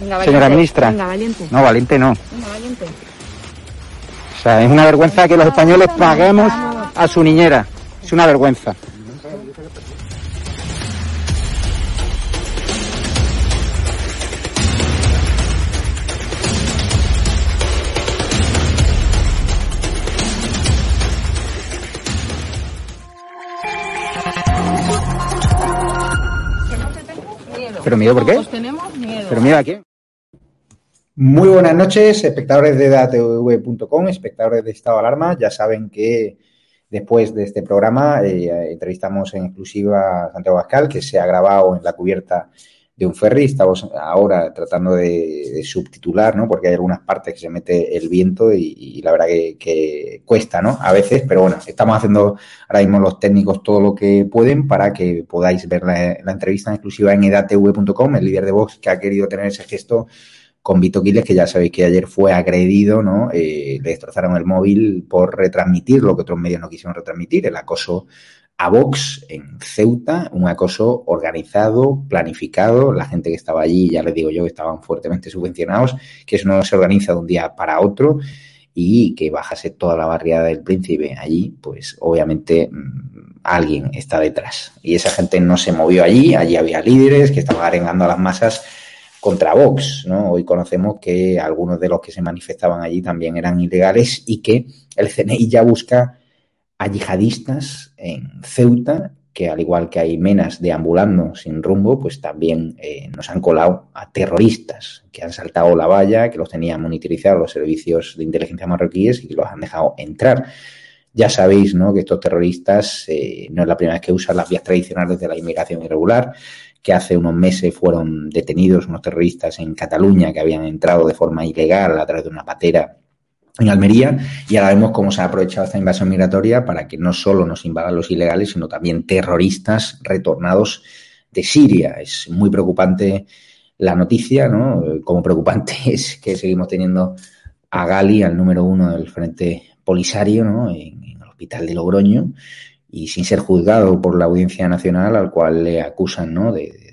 Venga, valiente. Señora ministra. Venga, valiente. No, valiente no. Venga, valiente. O sea, es una vergüenza que los españoles paguemos a su niñera. Es una vergüenza. ¿Pero miedo por qué? Os tenemos miedo. ¿Pero miedo a quién? Muy buenas noches, espectadores de datv.com, espectadores de Estado de Alarma. Ya saben que después de este programa eh, entrevistamos en exclusiva a Santiago Pascal, que se ha grabado en la cubierta de un ferry. Estamos ahora tratando de, subtitular, ¿no? Porque hay algunas partes que se mete el viento y, la verdad que, que cuesta, ¿no? A veces, pero bueno, estamos haciendo ahora mismo los técnicos todo lo que pueden para que podáis ver la, la entrevista en exclusiva en edatv.com, el líder de Vox que ha querido tener ese gesto con Vito Quiles, que ya sabéis que ayer fue agredido, ¿no? Eh, le destrozaron el móvil por retransmitir lo que otros medios no quisieron retransmitir, el acoso a Vox en Ceuta, un acoso organizado, planificado, la gente que estaba allí, ya les digo yo, estaban fuertemente subvencionados, que eso no se organiza de un día para otro y que bajase toda la barriada del príncipe allí, pues obviamente mmm, alguien está detrás. Y esa gente no se movió allí, allí había líderes que estaban arengando a las masas contra Vox, ¿no? Hoy conocemos que algunos de los que se manifestaban allí también eran ilegales y que el CNI ya busca a yihadistas en Ceuta, que al igual que hay menas deambulando sin rumbo, pues también eh, nos han colado a terroristas que han saltado la valla, que los tenían monitorizados los servicios de inteligencia marroquíes y que los han dejado entrar. Ya sabéis ¿no? que estos terroristas eh, no es la primera vez que usan las vías tradicionales de la inmigración irregular, que hace unos meses fueron detenidos unos terroristas en Cataluña que habían entrado de forma ilegal a través de una patera en Almería y ahora vemos cómo se ha aprovechado esta invasión migratoria para que no solo nos invadan los ilegales, sino también terroristas retornados de Siria. Es muy preocupante la noticia, ¿no? Como preocupante es que seguimos teniendo a Gali, al número uno del Frente Polisario, ¿no? En, en el hospital de Logroño y sin ser juzgado por la Audiencia Nacional, al cual le acusan, ¿no? De,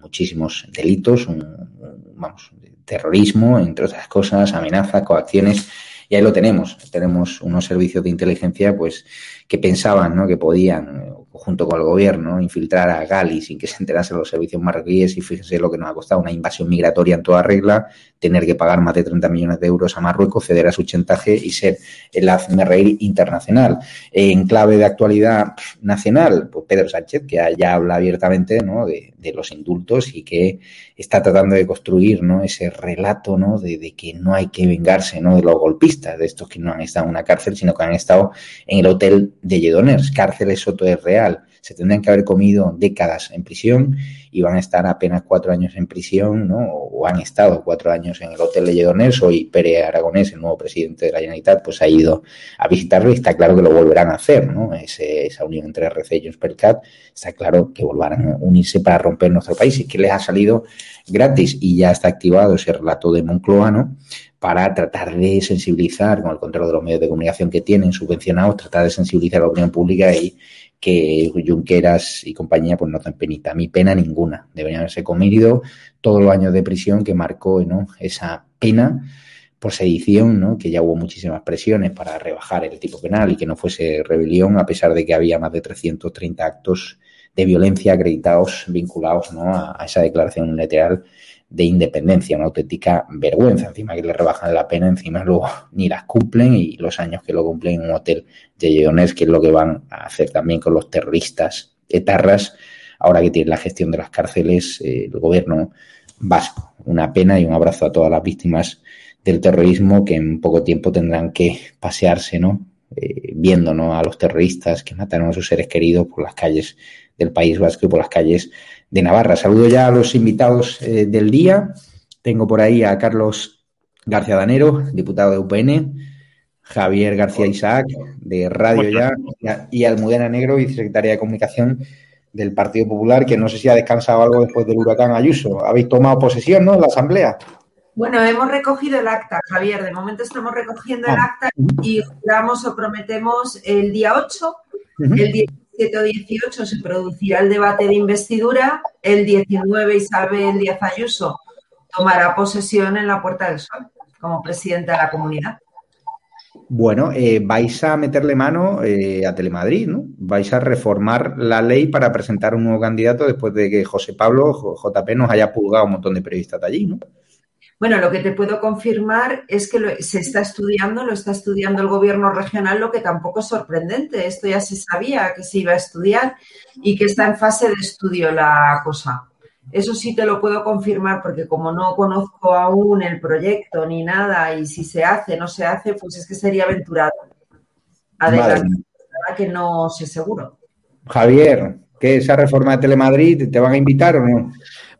muchísimos delitos, un, un, vamos, terrorismo, entre otras cosas, amenazas, coacciones y ahí lo tenemos. Tenemos unos servicios de inteligencia pues que pensaban ¿no? que podían, junto con el gobierno, infiltrar a Gali sin que se enterasen los servicios marroquíes y fíjense lo que nos ha costado una invasión migratoria en toda regla, tener que pagar más de 30 millones de euros a Marruecos, ceder a su chantaje y ser el hazme internacional. En clave de actualidad nacional, pues Pedro Sánchez, que ya habla abiertamente ¿no? de, los indultos y que está tratando de construir ¿no? ese relato ¿no? de, de, que no hay que vengarse ¿no? de los golpistas, de estos que no han estado en una cárcel, sino que han estado en el hotel de Lledoners. Cárceles Soto es real. Se tendrían que haber comido décadas en prisión y van a estar apenas cuatro años en prisión, ¿no? o han estado cuatro años en el hotel de Lledoners. Hoy Pere Aragonés, el nuevo presidente de la Generalitat, pues ha ido a visitarlo y está claro que lo volverán a hacer. ¿no? Ese, esa unión entre RC y Perscat está claro que volverán a unirse para romper nuestro país y que les ha salido gratis y ya está activado ese relato de Moncloa, ¿no? para tratar de sensibilizar con el control de los medios de comunicación que tienen subvencionados, tratar de sensibilizar a la opinión pública y que Junqueras y compañía pues no ten penita. Mí pena ninguna. Deberían haberse comido todos los años de prisión que marcó esa pena por sedición, que ya hubo muchísimas presiones para rebajar el tipo penal y que no fuese rebelión, a pesar de que había más de 330 actos de violencia acreditados vinculados a esa declaración unilateral de independencia, una auténtica vergüenza. Encima que le rebajan la pena, encima luego ni las cumplen y los años que lo cumplen en un hotel de Lleonés, que es lo que van a hacer también con los terroristas etarras, ahora que tienen la gestión de las cárceles eh, el gobierno vasco. Una pena y un abrazo a todas las víctimas del terrorismo que en poco tiempo tendrán que pasearse, ¿no? Eh, viendo ¿no? a los terroristas que mataron a sus seres queridos por las calles del País Vasco y por las calles de Navarra. Saludo ya a los invitados eh, del día. Tengo por ahí a Carlos García Danero, diputado de UPN, Javier García Isaac, de Radio Ya, y Almudena Negro, vicesecretaria de Comunicación del Partido Popular, que no sé si ha descansado algo después del huracán Ayuso. Habéis tomado posesión, ¿no?, en la Asamblea. Bueno, hemos recogido el acta, Javier. De momento estamos recogiendo el acta y juramos o prometemos el día 8, uh -huh. El 17 o 18 se producirá el debate de investidura, el 19 Isabel Díaz Ayuso tomará posesión en la Puerta del Sol como presidenta de la comunidad. Bueno, eh, vais a meterle mano eh, a Telemadrid, ¿no? Vais a reformar la ley para presentar un nuevo candidato después de que José Pablo, JP, nos haya pulgado un montón de periodistas de allí, ¿no? Bueno, lo que te puedo confirmar es que lo, se está estudiando, lo está estudiando el gobierno regional, lo que tampoco es sorprendente. Esto ya se sabía que se iba a estudiar y que está en fase de estudio la cosa. Eso sí te lo puedo confirmar porque como no conozco aún el proyecto ni nada y si se hace, no se hace, pues es que sería aventurado. Adelante, que no sé seguro. Javier, ¿qué esa reforma de Telemadrid te van a invitar o no?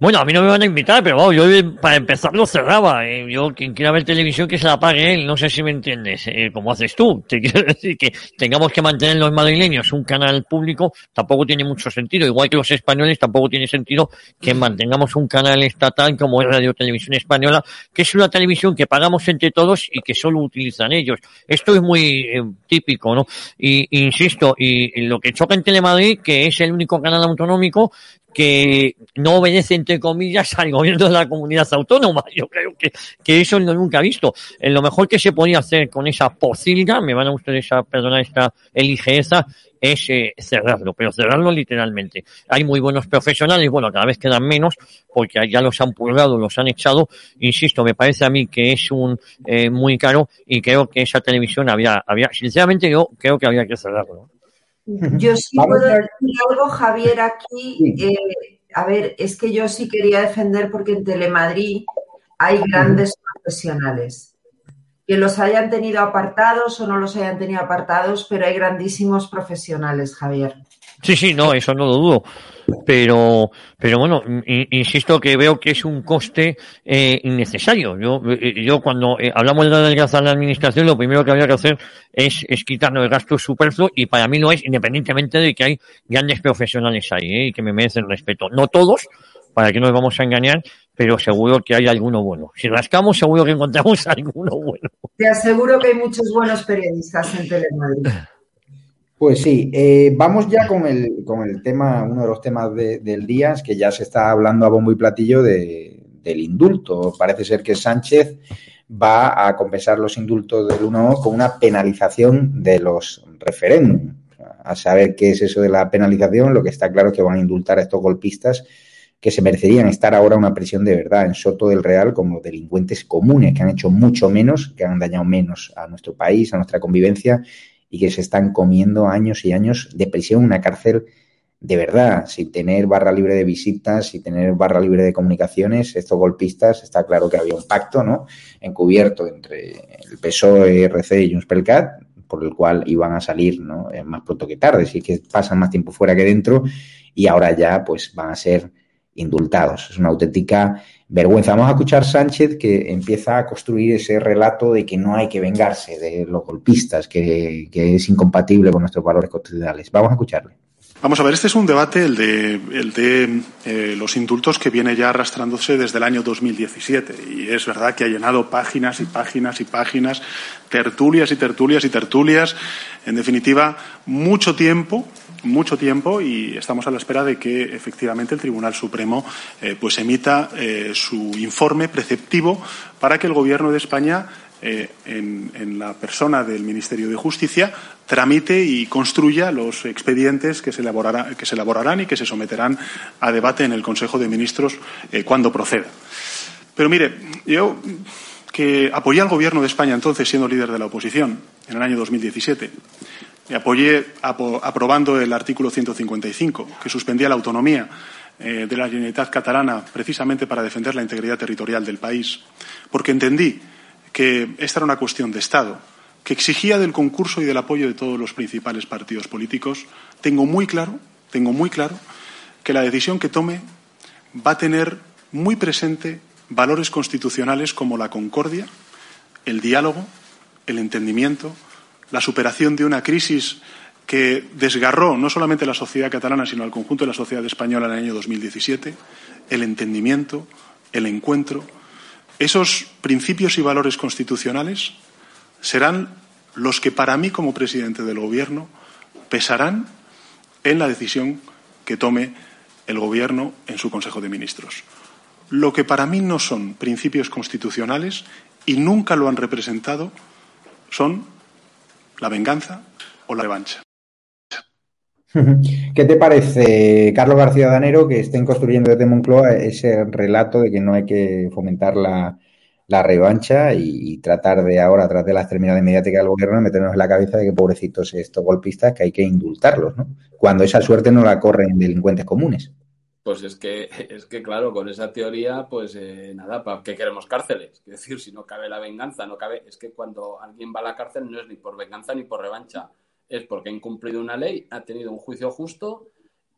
Bueno, a mí no me van a invitar, pero vamos, yo para empezar lo cerraba. Eh, yo, quien quiera ver televisión, que se la pague él. No sé si me entiendes. Eh, como haces tú. Te quiero decir que tengamos que mantener los madrileños un canal público tampoco tiene mucho sentido. Igual que los españoles tampoco tiene sentido que mantengamos un canal estatal como es Radio Televisión Española, que es una televisión que pagamos entre todos y que solo utilizan ellos. Esto es muy eh, típico, ¿no? Y, insisto, y, y lo que choca en Telemadrid, que es el único canal autonómico que no obedece, entre comillas, al gobierno de la comunidad autónoma. Yo creo que, que eso no nunca he visto. En lo mejor que se podía hacer con esa pocilga, me van a ustedes a perdonar esta ligereza, es eh, cerrarlo, pero cerrarlo literalmente. Hay muy buenos profesionales, bueno, cada vez quedan menos, porque ya los han purgado, los han echado. Insisto, me parece a mí que es un eh, muy caro y creo que esa televisión había, había, sinceramente yo creo que había que cerrarlo. Yo sí Vamos puedo decir algo, Javier, aquí. Sí. Eh, a ver, es que yo sí quería defender porque en Telemadrid hay grandes profesionales. que los hayan tenido apartados o no los hayan tenido apartados, pero hay grandísimos profesionales, Javier. Sí, sí, no, eso no lo dudo. Pero, pero bueno, insisto que veo que es un coste eh, innecesario. Yo, eh, yo cuando eh, hablamos de la delgada a la administración, lo primero que había que hacer es, es quitarnos el gasto superfluo y para mí no es, independientemente de que hay grandes profesionales ahí y que me merecen respeto. No todos, para que no nos vamos a engañar, pero seguro que hay alguno bueno. Si rascamos, seguro que encontramos alguno bueno. Te aseguro que hay muchos buenos periodistas en Telemadrid. Pues sí, eh, vamos ya con el, con el tema, uno de los temas del día, es que ya se está hablando a bombo y platillo de, del indulto. Parece ser que Sánchez va a compensar los indultos del 1 con una penalización de los referéndums. A saber qué es eso de la penalización, lo que está claro es que van a indultar a estos golpistas que se merecerían estar ahora una prisión de verdad en Soto del Real como delincuentes comunes que han hecho mucho menos, que han dañado menos a nuestro país, a nuestra convivencia y que se están comiendo años y años de prisión una cárcel de verdad, sin tener barra libre de visitas, sin tener barra libre de comunicaciones, estos golpistas, está claro que había un pacto, ¿no? Encubierto entre el PSOE, RC y Junts por el cual iban a salir, ¿no? Eh, más pronto que tarde, sí que pasan más tiempo fuera que dentro y ahora ya, pues, van a ser indultados. Es una auténtica vergüenza. Vamos a escuchar Sánchez que empieza a construir ese relato de que no hay que vengarse de los golpistas, que, es incompatible con nuestros valores constitucionales. Vamos a escucharle. Vamos a ver, este es un debate, el de, el de eh, los indultos, que viene ya arrastrándose desde el año 2017. Y es verdad que ha llenado páginas y páginas y páginas, tertulias y tertulias y tertulias. En definitiva, mucho tiempo mucho tiempo y estamos a la espera de que efectivamente el Tribunal Supremo eh, pues emita eh, su informe preceptivo para que el Gobierno de España eh, en, la persona del Ministerio de Justicia tramite y construya los expedientes que se, que se elaborarán y que se someterán a debate en el Consejo de Ministros cuando proceda. Pero mire, yo que apoyé al Gobierno de España entonces siendo líder de la oposición en el año 2017 y apoyé aprobando el artículo 155, que suspendía la autonomía eh, de la Generalitat catalana precisamente para defender la integridad territorial del país, porque entendí que esta era una cuestión de Estado, que exigía del concurso y del apoyo de todos los principales partidos políticos. Tengo muy claro, tengo muy claro que la decisión que tome va a tener muy presente valores constitucionales como la concordia, el diálogo, el entendimiento, la superación de una crisis que desgarró no solamente la sociedad catalana, sino al conjunto de la sociedad española en el año 2017, el entendimiento, el encuentro. Esos principios y valores constitucionales serán los que para mí como presidente del Gobierno pesarán en la decisión que tome el Gobierno en su Consejo de Ministros. Lo que para mí no son principios constitucionales y nunca lo han representado son la venganza o la revancha. ¿Qué te parece, Carlos García Danero, que estén construyendo desde Moncloa ese relato de que no hay que fomentar la, revancha y, tratar de ahora, tras de la extremidad mediática del gobierno, meternos en la cabeza de que pobrecitos estos golpistas que hay que indultarlos, ¿no? Cuando esa suerte no la corren delincuentes comunes. Pues es que, es que claro, con esa teoría, pues eh, nada, ¿para qué queremos cárceles? Es decir, si no cabe la venganza, no cabe. Es que cuando alguien va a la cárcel no es ni por venganza ni por revancha, es porque ha incumplido una ley, ha tenido un juicio justo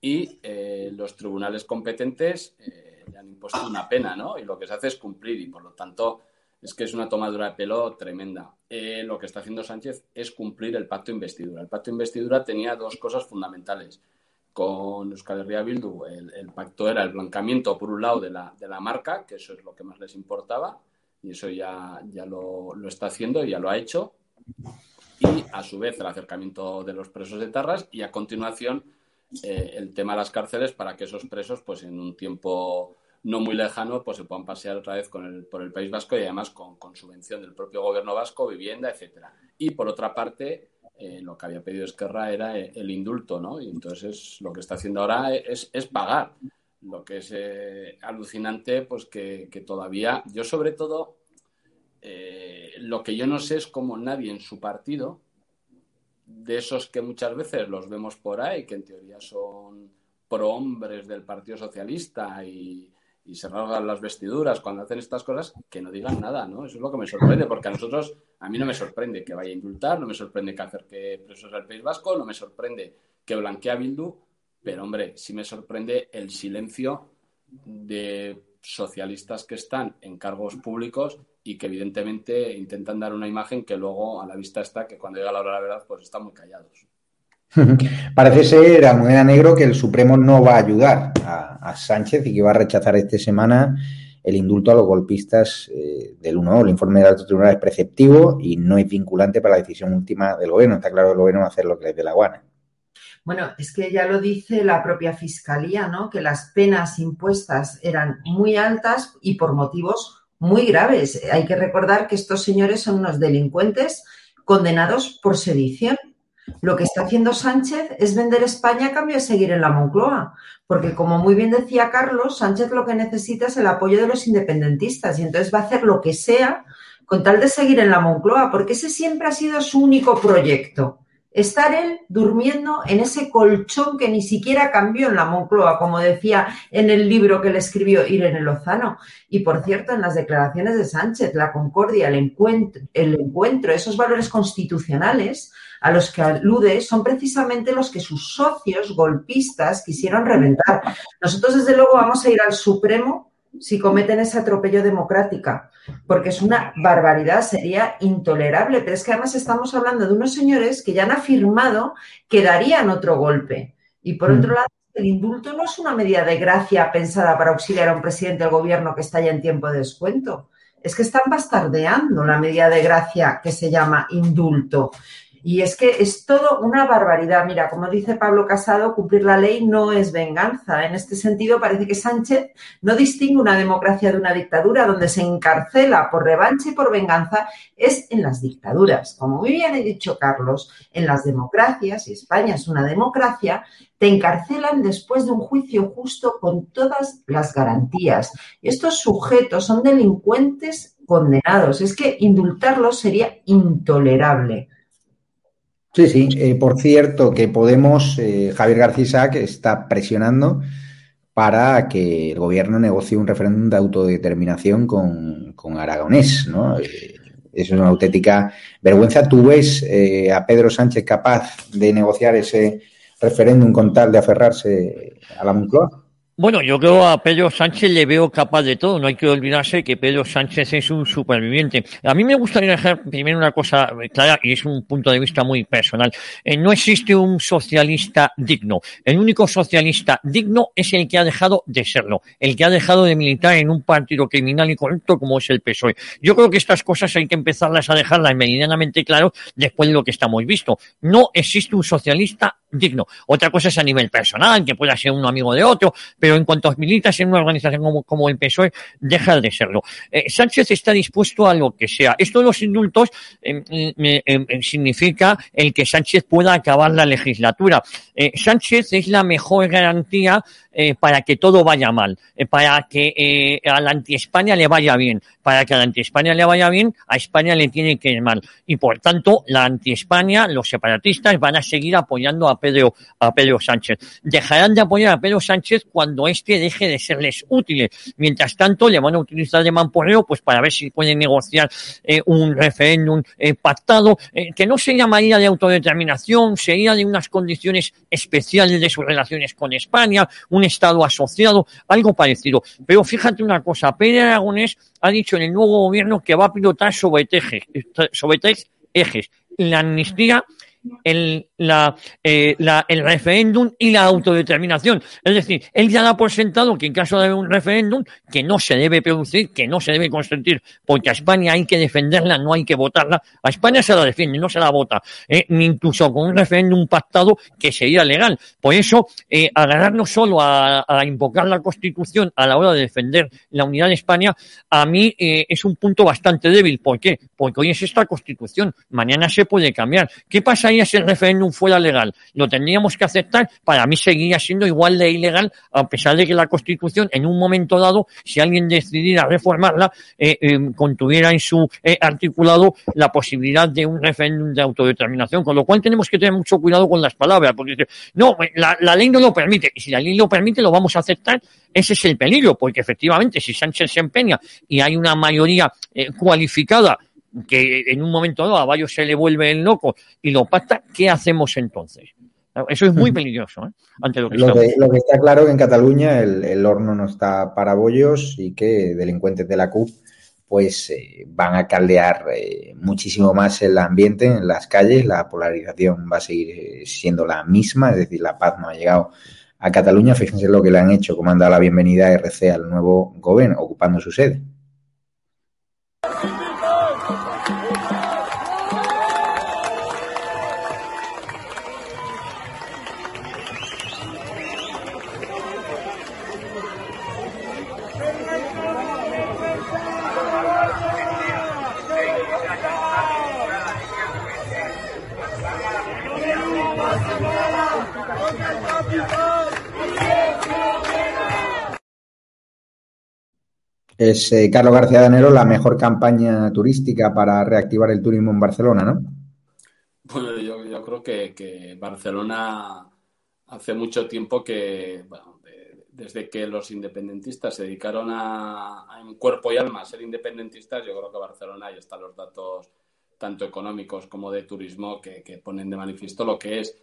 y eh, los tribunales competentes eh, le han impuesto una pena, ¿no? Y lo que se hace es cumplir y por lo tanto es que es una tomadura de pelo tremenda. lo que está haciendo Sánchez es cumplir el pacto de investidura. El pacto de investidura tenía dos cosas fundamentales con Euskal Herria Bildu el, pacto era el blancamiento, por un lado, de la, de la, marca, que eso es lo que más les importaba, y eso ya, ya lo, lo, está haciendo, ya lo ha hecho, y a su vez el acercamiento de los presos de Tarras, y a continuación eh, el tema de las cárceles para que esos presos, pues en un tiempo no muy lejano, pues se puedan pasear otra vez con el, por el País Vasco y además con, con subvención del propio gobierno vasco, vivienda, etcétera. Y por otra parte, eh, lo que había pedido Esquerra era eh, el indulto, ¿no? Y entonces lo que está haciendo ahora es, pagar. Lo que es eh, alucinante, pues que, todavía, yo sobre todo, lo que yo no sé es cómo nadie en su partido, de esos que muchas veces los vemos por ahí, que en teoría son pro hombres del Partido Socialista y, y se rasgan las vestiduras cuando hacen estas cosas, que no digan nada, ¿no? Eso es lo que me sorprende, porque a nosotros, a mí no me sorprende que vaya a indultar, no me sorprende que acerque presos al País Vasco, no me sorprende que blanquee a Bildu, pero hombre, sí me sorprende el silencio de socialistas que están en cargos públicos y que evidentemente intentan dar una imagen que luego a la vista está que cuando llega la hora de la verdad pues están muy callados. Parece ser a moneda negro que el Supremo no va a ayudar a, Sánchez y que va a rechazar esta semana el indulto a los golpistas eh, del 1. El informe del alto tribunal es preceptivo y no es vinculante para la decisión última del gobierno. Está claro que el gobierno va a hacer lo que le dé la gana. Bueno, es que ya lo dice la propia fiscalía, ¿no? Que las penas impuestas eran muy altas y por motivos muy graves. Hay que recordar que estos señores son unos delincuentes condenados por sedición. Lo que está haciendo Sánchez es vender España a cambio de seguir en la Moncloa, porque como muy bien decía Carlos, Sánchez lo que necesita es el apoyo de los independentistas y entonces va a hacer lo que sea con tal de seguir en la Moncloa, porque ese siempre ha sido su único proyecto. Estar él durmiendo en ese colchón que ni siquiera cambió en la Moncloa, como decía en el libro que le escribió Irene Lozano. Y por cierto, en las declaraciones de Sánchez, la concordia, el encuentro, el encuentro esos valores constitucionales a los que alude son precisamente los que sus socios golpistas quisieron reventar. Nosotros, desde luego, vamos a ir al Supremo si cometen ese atropello democrática, porque es una barbaridad, sería intolerable, pero es que además estamos hablando de unos señores que ya han afirmado que darían otro golpe. Y por otro lado, el indulto no es una medida de gracia pensada para auxiliar a un presidente del gobierno que está ya en tiempo de descuento. Es que están bastardeando la medida de gracia que se llama indulto. Y es que es todo una barbaridad. Mira, como dice Pablo Casado, cumplir la ley no es venganza. En este sentido, parece que Sánchez no distingue una democracia de una dictadura donde se encarcela por revancha y por venganza, es en las dictaduras. Como muy bien ha dicho Carlos, en las democracias, y España es una democracia, te encarcelan después de un juicio justo con todas las garantías. Y estos sujetos son delincuentes condenados. Es que indultarlos sería intolerable. Sí, sí. Eh, por cierto, que Podemos, eh, Javier García que está presionando para que el gobierno negocie un referéndum de autodeterminación con, con Aragonés, ¿no? Eh, es una auténtica vergüenza. ¿Tú ves eh, a Pedro Sánchez capaz de negociar ese referéndum con tal de aferrarse a la Moncloa? Bueno, yo creo a Pedro Sánchez le veo capaz de todo. No hay que olvidarse que Pedro Sánchez es un superviviente. A mí me gustaría dejar primero una cosa clara y es un punto de vista muy personal. Eh, no existe un socialista digno. El único socialista digno es el que ha dejado de serlo, el que ha dejado de militar en un partido criminal y corrupto como es el PSOE. Yo creo que estas cosas hay que empezarlas a dejarlas meridianamente claro después de lo que estamos visto. No existe un socialista digno. Otra cosa es a nivel personal, que pueda ser un amigo de otro, pero en cuanto militas en una organización como, como el PSOE, deja de serlo. Eh, Sánchez está dispuesto a lo que sea. Esto de los indultos eh, eh, significa el que Sánchez pueda acabar la legislatura. Sánchez es la mejor garantía para que todo vaya mal, para que a la anti-España le vaya bien. Para que a la anti-España le vaya bien, a España le tiene que ir mal. Y por tanto, la anti-España, los separatistas van a seguir apoyando a Pedro, a Pedro Sánchez. Dejarán de apoyar a Pedro Sánchez cuando este deje de serles útiles. Mientras tanto, le van a utilizar de mamporreo pues para ver si pueden negociar eh, un referéndum eh, pactado, eh, que no se llamaría de autodeterminación, sería de unas condiciones especiales de sus relaciones con España, un Estado asociado, algo parecido. Pero fíjate una cosa, Pedro Aragonés ha dicho en el nuevo gobierno que va a pilotar sobre, sobre tres ejes. La amnistía, el, la, eh, la, el referéndum y la autodeterminación. Es decir, él ya da por sentado que en caso de un referéndum, que no se debe producir, que no se debe consentir, porque a España hay que defenderla, no hay que votarla. A España se la defiende, no se la vota, eh, ni incluso con un referéndum pactado que sería legal. Por eso, eh, agarrarnos solo a, a, invocar la Constitución a la hora de defender la unidad de España, a mí eh, es un punto bastante débil. ¿Por qué? Porque hoy es esta Constitución, mañana se puede cambiar. ¿Qué pasa ahí ese referéndum fuera legal, lo tendríamos que aceptar, para mí seguiría siendo igual de ilegal, a pesar de que la Constitución, en un momento dado, si alguien decidiera reformarla, eh, eh, contuviera en su eh, articulado la posibilidad de un referéndum de autodeterminación, con lo cual tenemos que tener mucho cuidado con las palabras, porque no, la, ley no lo permite, y si la ley lo permite, lo vamos a aceptar, ese es el peligro, porque efectivamente, si Sánchez se empeña y hay una mayoría cualificada que en un momento dado a varios se le vuelve el loco y lo pacta, ¿qué hacemos entonces? Eso es muy peligroso, ¿eh? ante lo que Lo que, lo que está claro es que en Cataluña el, el horno no está para bollos y que delincuentes de la CUP pues eh, van a caldear eh, muchísimo más el ambiente en las calles, la polarización va a seguir eh, siendo la misma, es decir, la paz no ha llegado a Cataluña, fíjense lo que le han hecho, como han dado la bienvenida a RC al nuevo gobierno, ocupando su sede. Es eh, Carlos García Danero la mejor campaña turística para reactivar el turismo en Barcelona, ¿no? Bueno, yo, yo creo que, Barcelona hace mucho tiempo que, bueno, de- desde que los independentistas se dedicaron a, a en cuerpo y alma a ser independentistas, yo creo que Barcelona ya están los datos tanto económicos como de turismo que, ponen de manifiesto lo que es.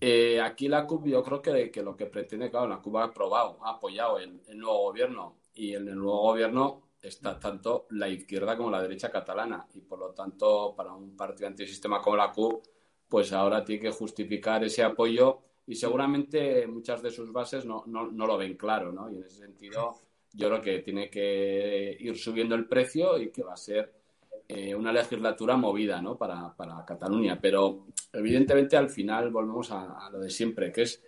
Eh, aquí la CUP yo creo que, lo que pretende, claro, la CUP ha aprobado, ha apoyado el nuevo gobierno y en el nuevo gobierno está tanto la izquierda como la derecha catalana y por lo tanto para un partido antisistema como la CUP pues ahora tiene que justificar ese apoyo y seguramente muchas de sus bases no, no, no lo ven claro, ¿no? Y en ese sentido yo creo que tiene que ir subiendo el precio y que va a ser eh, una legislatura movida, ¿no? Para, para Cataluña. Pero evidentemente al final volvemos a, lo de siempre, que es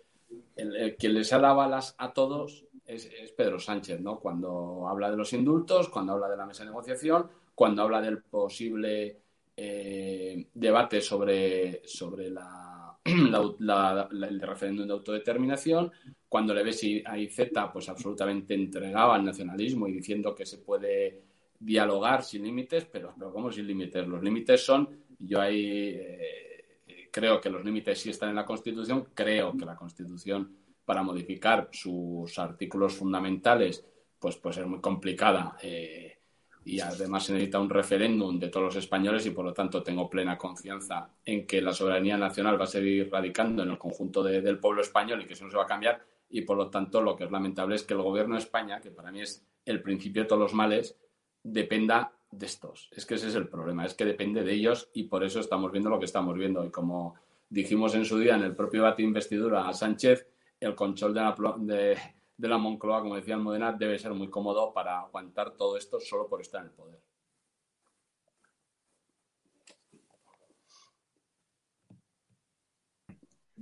el, el que les ha dado balas a todos es, Pedro Sánchez, ¿no? Cuando habla de los indultos, cuando habla de la mesa de negociación, cuando habla del posible eh, debate sobre, sobre la, la- la- la- el referéndum de autodeterminación, cuando le ves a IZ pues absolutamente entregado al nacionalismo y diciendo que se puede dialogar sin límites, pero, pero ¿cómo sin límites? Los límites son, yo ahí eh, creo que los límites sí están en la Constitución, creo que la Constitución para modificar sus artículos fundamentales pues puede ser muy complicada eh, y además se necesita un referéndum de todos los españoles y por lo tanto tengo plena confianza en que la soberanía nacional va a seguir radicando en el conjunto de- del pueblo español y que eso no se va a cambiar y por lo tanto lo que es lamentable es que el gobierno de España, que para mí es el principio de todos los males, dependa de estos. Es que ese es el problema, es que depende de ellos y por eso estamos viendo lo que estamos viendo. Y como dijimos en su día en el propio debate de investidura a Sánchez, el control de la, plo- de, de la Moncloa, como decía Almudena, debe ser muy cómodo para aguantar todo esto solo por estar en el poder.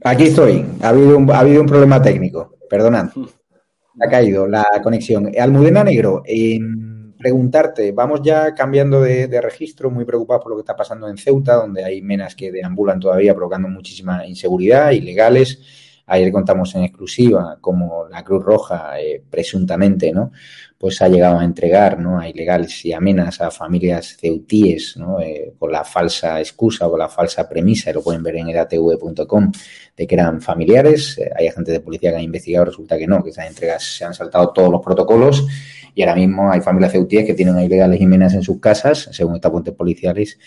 Aquí estoy. Ha habido un, ha habido un problema técnico. Perdonad. Ha caído la conexión. Almudena Negro, en preguntarte, vamos ya cambiando de, de registro, muy preocupados por lo que está pasando en Ceuta, donde hay menas que deambulan todavía provocando muchísima inseguridad, ilegales. Ayer contamos en exclusiva cómo la Cruz Roja, eh, presuntamente, ¿no? Pues ha llegado a entregar, ¿no? A ilegales y amenas a familias ceutíes, ¿no? Eh, con la falsa excusa o la falsa premisa, y lo pueden ver en edatv.com, de que eran familiares. Eh, hay agentes de policía que han investigado, resulta que no, que esas entregas se han saltado todos los protocolos y ahora mismo hay familias ceutíes que tienen a ilegales y menas en sus casas, según estas fuentes policiales,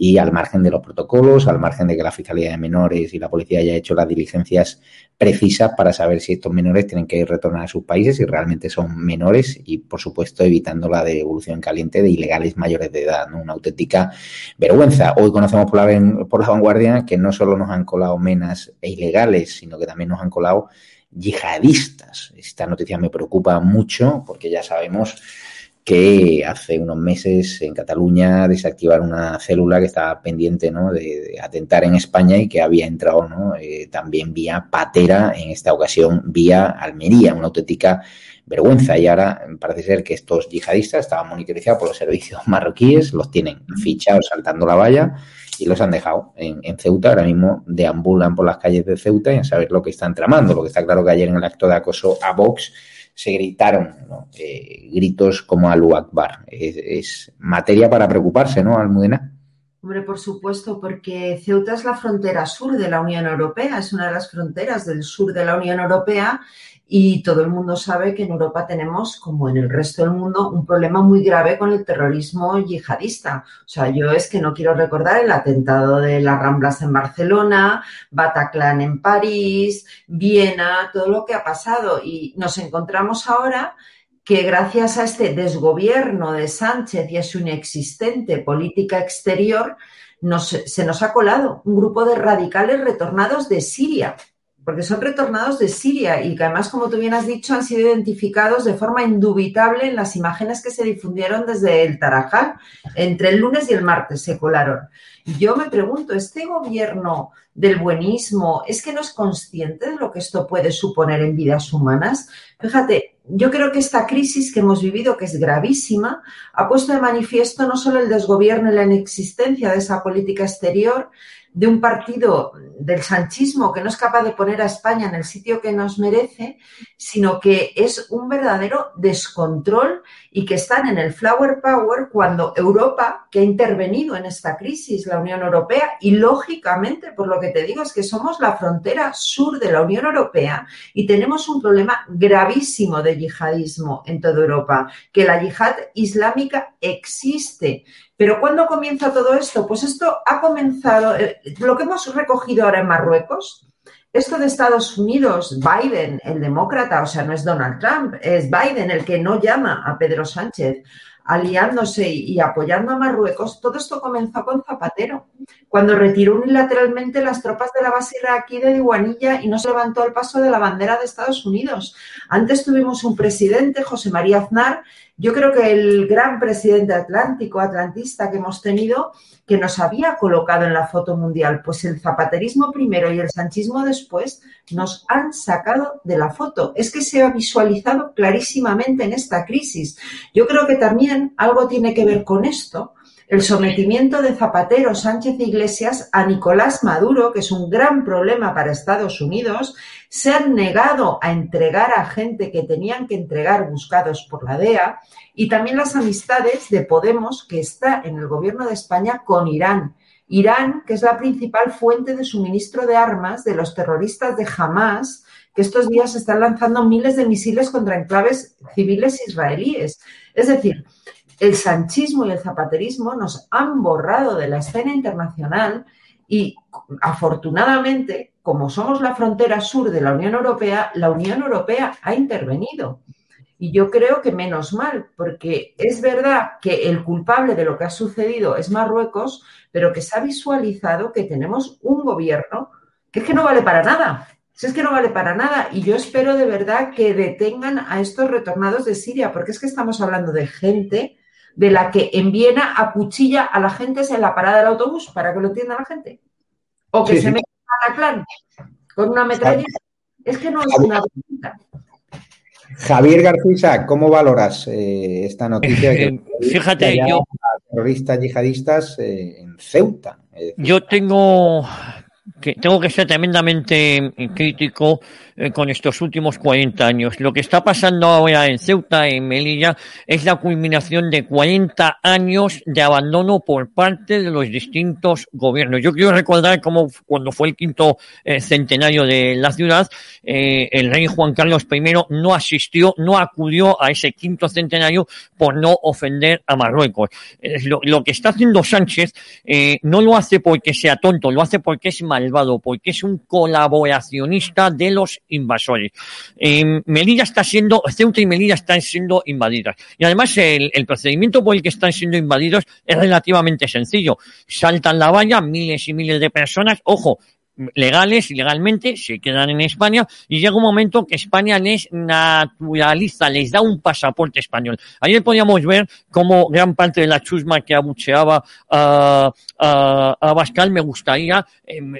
y al margen de los protocolos, al margen de que la Fiscalía de Menores y la policía haya hecho las diligencias precisas para saber si estos menores tienen que retornar a sus países, si realmente son menores y, por supuesto, evitando la devolución caliente de ilegales mayores de edad, ¿no? Una auténtica vergüenza. Hoy conocemos por la, por la vanguardia que no solo nos han colado menas e ilegales, sino que también nos han colado yihadistas. Esta noticia me preocupa mucho porque ya sabemos que hace unos meses en Cataluña desactivaron una célula que estaba pendiente ¿no? de, atentar en España y que había entrado ¿no? Eh, también vía Patera, en esta ocasión vía Almería, una auténtica vergüenza. Y ahora parece ser que estos yihadistas estaban monitorizados por los servicios marroquíes, los tienen fichados saltando la valla y los han dejado en, en, Ceuta. Ahora mismo deambulan por las calles de Ceuta y a saber lo que están tramando. Lo que está claro que ayer en el acto de acoso a Vox se gritaron eh, gritos como Alu Akbar. Es, es, materia para preocuparse, ¿no, Almudena? Hombre, por supuesto, porque Ceuta es la frontera sur de la Unión Europea, es una de las fronteras del sur de la Unión Europea y todo el mundo sabe que en Europa tenemos, como en el resto del mundo, un problema muy grave con el terrorismo yihadista. O sea, yo es que no quiero recordar el atentado de las Ramblas en Barcelona, Bataclan en París, Viena, todo lo que ha pasado. Y nos encontramos ahora que gracias a este desgobierno de Sánchez y a su inexistente política exterior, nos, se nos ha colado un grupo de radicales retornados de Siria porque son retornados de Siria y que además, como tú bien has dicho, han sido identificados de forma indubitable en las imágenes que se difundieron desde el Tarajal. Entre el lunes y el martes se colaron. Y yo me pregunto, ¿este gobierno del buenismo es que no es consciente de lo que esto puede suponer en vidas humanas? Fíjate, yo creo que esta crisis que hemos vivido, que es gravísima, ha puesto de manifiesto no solo el desgobierno y la inexistencia de esa política exterior, de un partido del sanchismo que no es capaz de poner a España en el sitio que nos merece, sino que es un verdadero descontrol y que están en el flower power cuando Europa, que ha intervenido en esta crisis, la Unión Europea, y lógicamente, por lo que te digo, es que somos la frontera sur de la Unión Europea y tenemos un problema gravísimo de yihadismo en toda Europa, que la yihad islámica existe. Pero ¿cuándo comienza todo esto? Pues esto ha comenzado, eh, lo que hemos recogido ahora en Marruecos, esto de Estados Unidos, Biden, el demócrata, o sea, no es Donald Trump, es Biden el que no llama a Pedro Sánchez aliándose y apoyando a Marruecos, todo esto comenzó con Zapatero, cuando retiró unilateralmente las tropas de la base iraquí de Diwanilla y no se levantó al paso de la bandera de Estados Unidos. Antes tuvimos un presidente, José María Aznar, yo creo que el gran presidente atlántico, atlantista que hemos tenido, que nos había colocado en la foto mundial, pues el zapaterismo primero y el sanchismo después nos han sacado de la foto. Es que se ha visualizado clarísimamente en esta crisis. Yo creo que también algo tiene que ver con esto, el sometimiento de Zapatero, Sánchez Iglesias a Nicolás Maduro, que es un gran problema para Estados Unidos, se negado a entregar a gente que tenían que entregar buscados por la DEA y también las amistades de Podemos que está en el gobierno de España con Irán. Irán, que es la principal fuente de suministro de armas de los terroristas de Hamas, que estos días están lanzando miles de misiles contra enclaves civiles israelíes. Es decir, el sanchismo y el zapaterismo nos han borrado de la escena internacional y afortunadamente, como somos la frontera sur de la Unión Europea, la Unión Europea ha intervenido. Y yo creo que menos mal, porque es verdad que el culpable de lo que ha sucedido es Marruecos, pero que se ha visualizado que tenemos un gobierno que es que no vale para nada. Si es que no vale para nada. Y yo espero de verdad que detengan a estos retornados de Siria, porque es que estamos hablando de gente de la que en Viena acuchilla a la gente en la parada del autobús, para que lo entienda la gente. O que Sí, se sí. mete a la clan con una metralleta. Es que no es una pregunta. Javier García, ¿cómo valoras eh, esta noticia? que Eh, fíjate, yo- terroristas yihadistas eh, en Ceuta. Yo tengo que, tengo que ser tremendamente crítico eh, con estos últimos 40 años. Lo que está pasando ahora en Ceuta, en Melilla, es la culminación de 40 años de abandono por parte de los distintos gobiernos. Yo quiero recordar cómo cuando fue el quinto eh, centenario de la ciudad, eh, el rey Juan Carlos I no asistió, no acudió a ese quinto centenario por no ofender a Marruecos. Eh, Lo, lo que está haciendo Sánchez eh, no lo hace porque sea tonto, lo hace porque es porque es un colaboracionista de los invasores. Eh, Melilla está siendo, Ceuta y Melilla están siendo invadidas. Y además el procedimiento por el que están siendo invadidos es relativamente sencillo. Saltan la valla miles y miles de personas, ojo, legales, ilegalmente, se quedan en España y llega un momento que España les naturaliza, les da un pasaporte español. Ayer podíamos ver cómo gran parte de la chusma que abucheaba a, a, a Bascal me gustaría,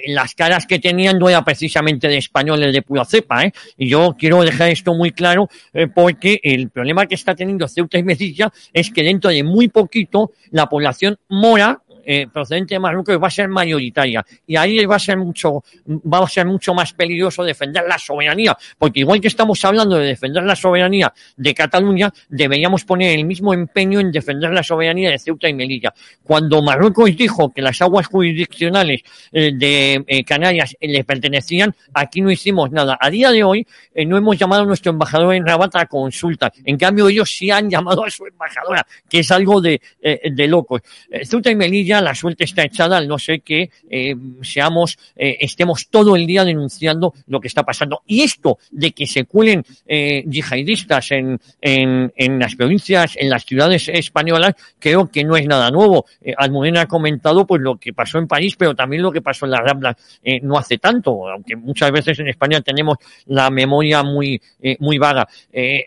las caras que tenían no era precisamente de españoles de pura cepa, ¿eh? Y yo quiero dejar esto muy claro eh, porque el problema que está teniendo Ceuta y Melilla es que dentro de muy poquito la población mora eh, procedente de Marruecos va a ser mayoritaria y ahí va a ser mucho, va a ser mucho más peligroso defender la soberanía, porque igual que estamos hablando de defender la soberanía de Cataluña, deberíamos poner el mismo empeño en defender la soberanía de Ceuta y Melilla. Cuando Marruecos dijo que las aguas jurisdiccionales eh, de eh, Canarias le pertenecían, aquí no hicimos nada. A día de hoy no hemos llamado a nuestro embajador en Rabat a consulta. En cambio, ellos sí han llamado a su embajadora, que es algo de, de locos. Ceuta y Melilla, la suerte está echada al no ser que eh, seamos, eh, estemos todo el día denunciando lo que está pasando. Y esto de que se cuelen eh, yihadistas en, en, en las provincias, en las ciudades españolas, creo que no es nada nuevo. Eh, Almudena ha comentado pues lo que pasó en París, pero también lo que pasó en las Ramblas no hace tanto, aunque muchas veces en España tenemos la memoria muy, muy vaga.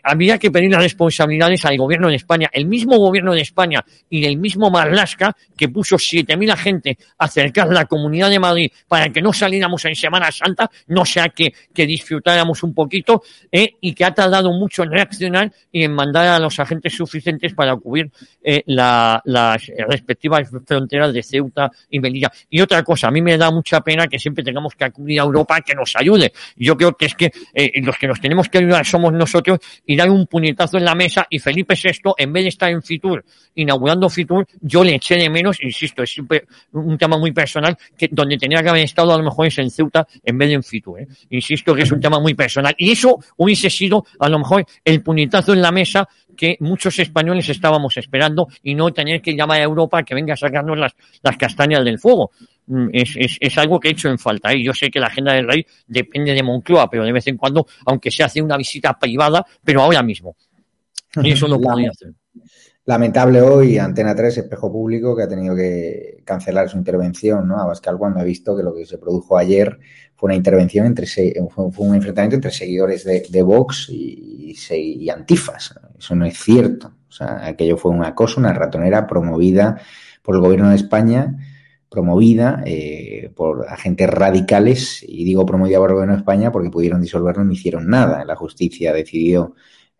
Había que pedir las responsabilidades al gobierno de España, el mismo gobierno de España y el mismo Marlasca que puso 7.000 agentes a cercar la Comunidad de Madrid para que no saliéramos en Semana Santa, no sea que, que disfrutáramos un poquito, eh, y que ha tardado mucho en reaccionar y en mandar a los agentes suficientes para cubrir eh, la- las respectivas fronteras de Ceuta y Melilla. Y otra cosa, a mí me da mucha pena que siempre tengamos que acudir a Europa que nos ayude. Yo creo que es que eh, los que nos tenemos que ayudar somos nosotros y dar un puñetazo en la mesa y Felipe VI, en vez de estar en Fitur, inaugurando Fitur, yo le eché de menos, insisto, es siempre un tema muy personal, que donde tenía que haber estado a lo mejor es en Ceuta en vez de en Fitur. ¿eh? Insisto que es un tema muy personal. Y eso hubiese sido a lo mejor el puñetazo en la mesa que muchos españoles estábamos esperando y no tener que llamar a Europa a que venga a sacarnos las, las castañas del fuego. Mm, Es, es, es algo que he hecho en falta. ¿eh? Yo sé que la agenda del rey depende de Moncloa, pero de vez en cuando, aunque se hace una visita privada, pero ahora mismo. Y eso lo podría hacer. Lamentable hoy Antena 3, espejo público, que ha tenido que cancelar su intervención, ¿no? Abascal cuando ha visto que lo que se produjo ayer fue una intervención entre fue, un enfrentamiento entre seguidores de, Vox y, antifas. Eso no es cierto. O sea, aquello fue un acoso, una ratonera promovida por el gobierno de España, promovida eh, por agentes radicales, y digo promovida por el gobierno de España porque pudieron disolverlo no hicieron nada. La justicia decidió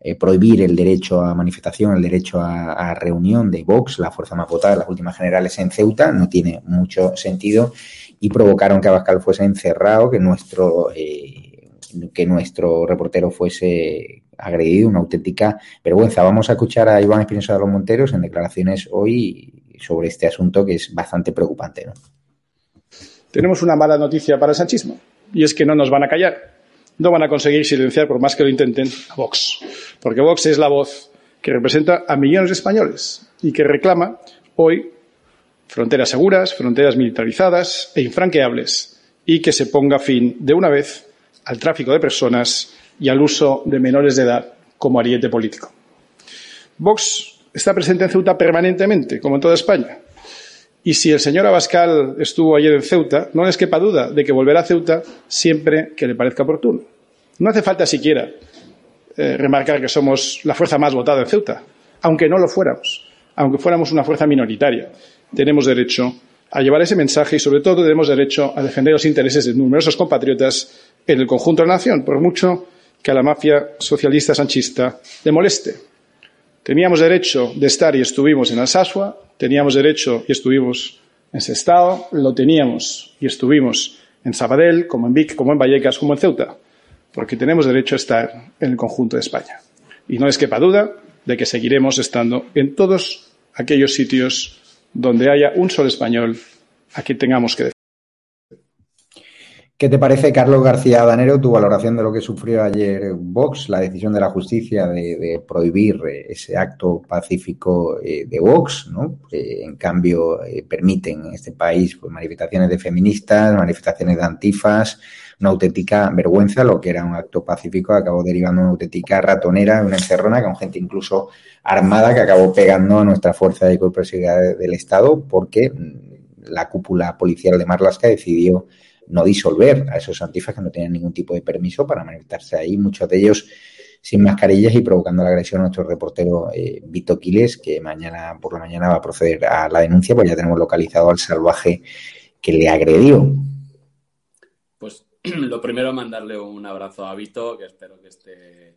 eh, prohibir el derecho a manifestación, el derecho a, reunión de Vox, la fuerza más votada de las últimas generales en Ceuta, no tiene mucho sentido y provocaron que Abascal fuese encerrado, que nuestro eh, que nuestro reportero fuese agredido, una auténtica vergüenza. Vamos a escuchar a Iván Espinosa de los Monteros en declaraciones hoy sobre este asunto que es bastante preocupante. ¿no? Tenemos una mala noticia para el sanchismo y es que no nos van a callar. No van a conseguir silenciar, por más que lo intenten, a Vox. Porque Vox es la voz que representa a millones de españoles y que reclama hoy fronteras seguras, fronteras militarizadas e infranqueables y que se ponga fin de una vez al tráfico de personas y al uso de menores de edad como ariete político. Vox está presente en Ceuta permanentemente, como en toda España. Y si el señor Abascal estuvo ayer en Ceuta, no les quepa duda de que volverá a Ceuta siempre que le parezca oportuno. No hace falta siquiera eh, remarcar que somos la fuerza más votada en Ceuta, aunque no lo fuéramos, aunque fuéramos una fuerza minoritaria. Tenemos derecho a llevar ese mensaje y, sobre todo, tenemos derecho a defender los intereses de numerosos compatriotas en el conjunto de la nación, por mucho que a la mafia socialista sanchista le moleste. Teníamos derecho de estar y estuvimos en Alsasua, teníamos derecho y estuvimos en Sestao, lo teníamos y estuvimos en Sabadell, como en Vic, como en Vallecas, como en Ceuta, porque tenemos derecho a estar en el conjunto de España. Y no les quepa duda de que seguiremos estando en todos aquellos sitios donde haya un solo español a quien tengamos que defender. ¿Qué te parece, Carlos García Danero, tu valoración de lo que sufrió ayer Vox, la decisión de la justicia de, de prohibir eh, ese acto pacífico eh, de Vox, ¿no? Que en cambio eh, permiten en este país pues, manifestaciones de feministas, manifestaciones de antifas, una auténtica vergüenza, lo que era un acto pacífico acabó derivando en una auténtica ratonera, una encerrona con gente incluso armada que acabó pegando a nuestra fuerza de coercividad del Estado porque mm, la cúpula policial de Marlaska decidió no disolver a esos antifas que no tenían ningún tipo de permiso para manifestarse ahí, muchos de ellos sin mascarillas y provocando la agresión a nuestro reportero eh, Vito Quiles, que mañana por la mañana va a proceder a la denuncia, pues ya tenemos localizado al salvaje que le agredió. Pues lo primero mandarle un abrazo a Vito, que espero que esté,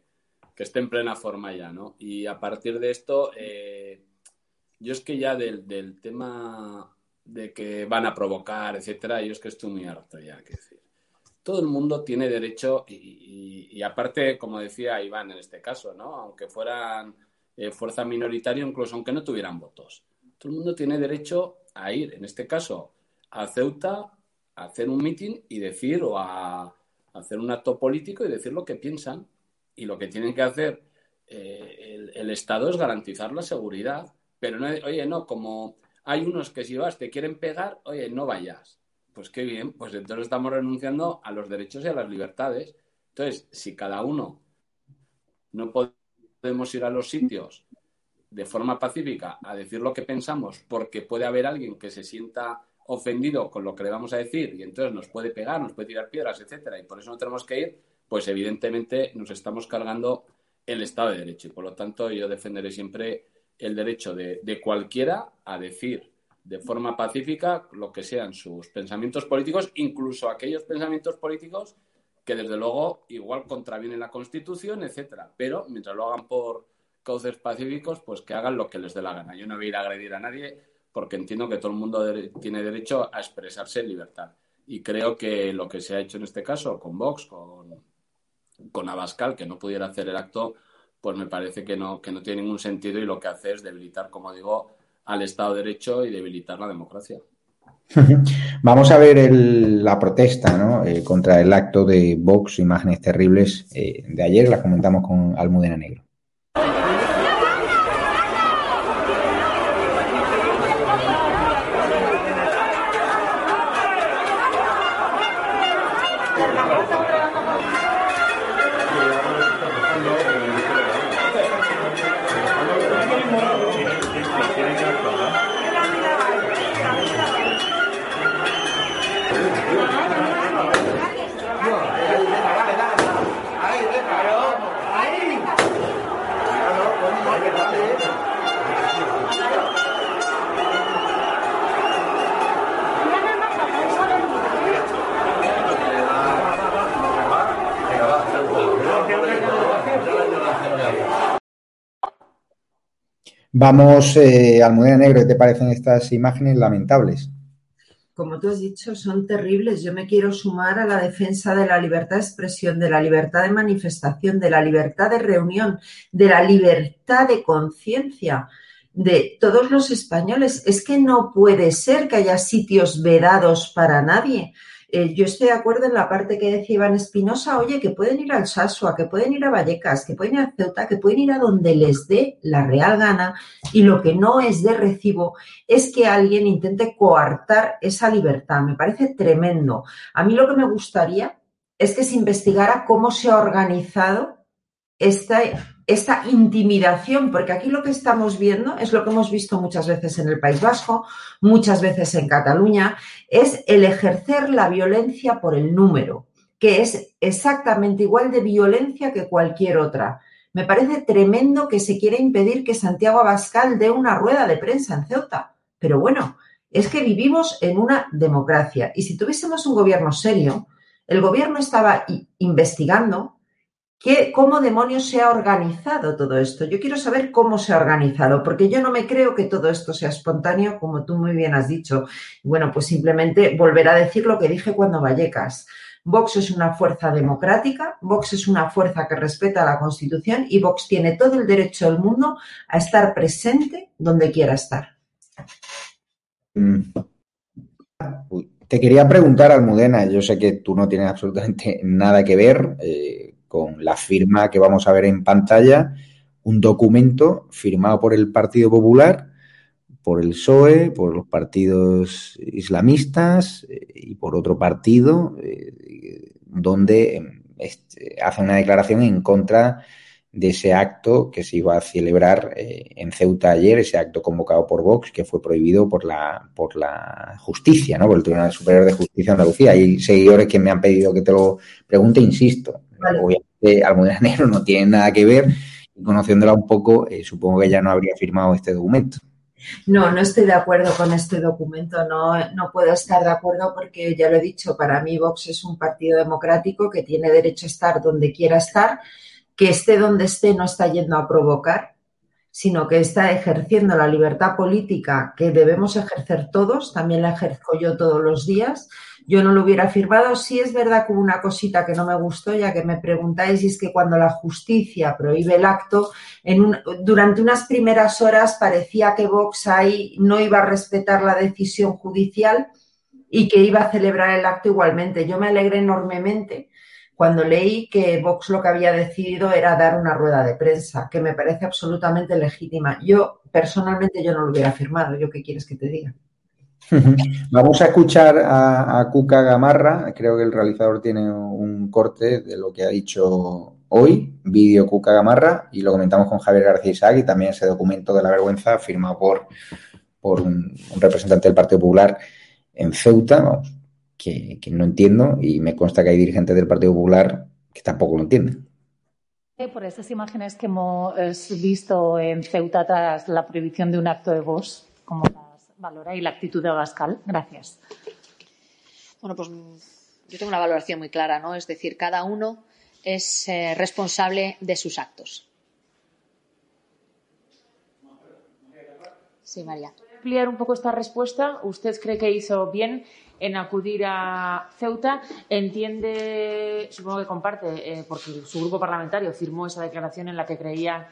que esté en plena forma ya, ¿no? Y a partir de esto, eh, yo es que ya del, del tema de que van a provocar, etcétera, yo es que estoy muy harto ya, que decir. Todo el mundo tiene derecho, y, aparte, como decía Iván en este caso, ¿no? Aunque fueran eh, fuerza minoritaria, incluso aunque no tuvieran votos. Todo el mundo tiene derecho a ir, en este caso, a Ceuta, a hacer un mitin y decir, o a, hacer un acto político y decir lo que piensan. Y lo que tienen que hacer eh, el, Estado es garantizar la seguridad. Pero oye, no, como hay unos que si vas te quieren pegar, oye, no vayas. Pues qué bien, pues entonces estamos renunciando a los derechos y a las libertades. Entonces, si cada uno no podemos ir a los sitios de forma pacífica a decir lo que pensamos porque puede haber alguien que se sienta ofendido con lo que le vamos a decir y entonces nos puede pegar, nos puede tirar piedras, etcétera, y por eso no tenemos que ir, pues evidentemente nos estamos cargando el Estado de Derecho. Y por lo tanto, yo defenderé siempre el derecho de, cualquiera a decir de forma pacífica lo que sean sus pensamientos políticos, incluso aquellos pensamientos políticos que desde luego igual contravienen la Constitución, etcétera. Pero mientras lo hagan por cauces pacíficos, pues que hagan lo que les dé la gana. Yo no voy a ir a agredir a nadie porque entiendo que todo el mundo tiene derecho a expresarse en libertad. Y creo que lo que se ha hecho en este caso con Vox, con, con Abascal, que no pudiera hacer el acto, pues me parece que no, que no tiene ningún sentido y lo que hace es debilitar, como digo, al Estado de Derecho y debilitar la democracia. Vamos a ver la protesta ¿no? Eh, contra el acto de Vox, imágenes terribles eh, de ayer, las comentamos con Almudena Negro. Vamos, eh, Almudena Negro, ¿qué te parecen estas imágenes lamentables? Como tú has dicho, son terribles. Yo me quiero sumar a la defensa de la libertad de expresión, de la libertad de manifestación, de la libertad de reunión, de la libertad de conciencia de todos los españoles. Es que no puede ser que haya sitios vedados para nadie. Eh, yo estoy de acuerdo en la parte que decía Iván Espinosa, oye, que pueden ir al Sasua, que pueden ir a Vallecas, que pueden ir a Ceuta, que pueden ir a donde les dé la real gana y lo que no es de recibo es que alguien intente coartar esa libertad. Me parece tremendo. A mí lo que me gustaría es que se investigara cómo se ha organizado esta esta intimidación, porque aquí lo que estamos viendo es lo que hemos visto muchas veces en el País Vasco, muchas veces en Cataluña, es el ejercer la violencia por el número, que es exactamente igual de violencia que cualquier otra. Me parece tremendo que se quiera impedir que Santiago Abascal dé una rueda de prensa en Ceuta. Pero bueno, es que vivimos en una democracia y si tuviésemos un gobierno serio, el gobierno estaba investigando ¿Qué, ¿Cómo demonios se ha organizado todo esto? Yo quiero saber cómo se ha organizado, porque yo no me creo que todo esto sea espontáneo, como tú muy bien has dicho. Bueno, pues simplemente volver a decir lo que dije cuando Vallecas. Vox es una fuerza democrática, Vox es una fuerza que respeta la Constitución y Vox tiene todo el derecho del mundo a estar presente donde quiera estar. Mm. Te quería preguntar, Almudena, yo sé que tú no tienes absolutamente nada que ver. Eh, con la firma que vamos a ver en pantalla, un documento firmado por el Partido Popular, por el PSOE, por los partidos islamistas eh, y por otro partido, eh, donde este, hace una declaración en contra de ese acto que se iba a celebrar eh, en Ceuta ayer, ese acto convocado por Vox, que fue prohibido por la, por la justicia, ¿no? por el Tribunal Superior de Justicia de Andalucía. Hay seguidores que me han pedido que te lo pregunte, insisto. Obviamente, Almudena Negro no tiene nada que ver y conociéndola un poco, eh, supongo que ya no habría firmado este documento. No, no estoy de acuerdo con este documento, no, no puedo estar de acuerdo porque ya lo he dicho, para mí Vox es un partido democrático que tiene derecho a estar donde quiera estar, que esté donde esté no está yendo a provocar, sino que está ejerciendo la libertad política que debemos ejercer todos, también la ejerzo yo todos los días. Yo no lo hubiera firmado. Sí es verdad que hubo una cosita que no me gustó, ya que me preguntáis, y es que cuando la justicia prohíbe el acto, durante unas primeras horas parecía que Vox ahí no iba a respetar la decisión judicial y que iba a celebrar el acto igualmente. Yo me alegré enormemente cuando leí que Vox lo que había decidido era dar una rueda de prensa, que me parece absolutamente legítima. Yo, personalmente, yo no lo hubiera firmado. ¿Yo qué quieres que te diga? Vamos a escuchar a, Cuca Gamarra. Creo que el realizador tiene un corte de lo que ha dicho hoy, vídeo Cuca Gamarra, y lo comentamos con Javier García Isaac. Y también ese documento de la vergüenza firmado por, por un, representante del Partido Popular en Ceuta, vamos, que, no entiendo. Y me consta que hay dirigentes del Partido Popular que tampoco lo entienden. Por esas imágenes que hemos visto en Ceuta tras la prohibición de un acto de voz, ¿cómo las valora y la actitud de Abascal? Gracias. Bueno, pues yo tengo una valoración muy clara, ¿no? Es decir, cada uno es eh, responsable de sus actos. Sí, María. ampliar un poco esta respuesta? ¿Usted cree que hizo bien en acudir a Ceuta? Entiende, supongo que comparte, eh, porque su grupo parlamentario firmó esa declaración en la que creía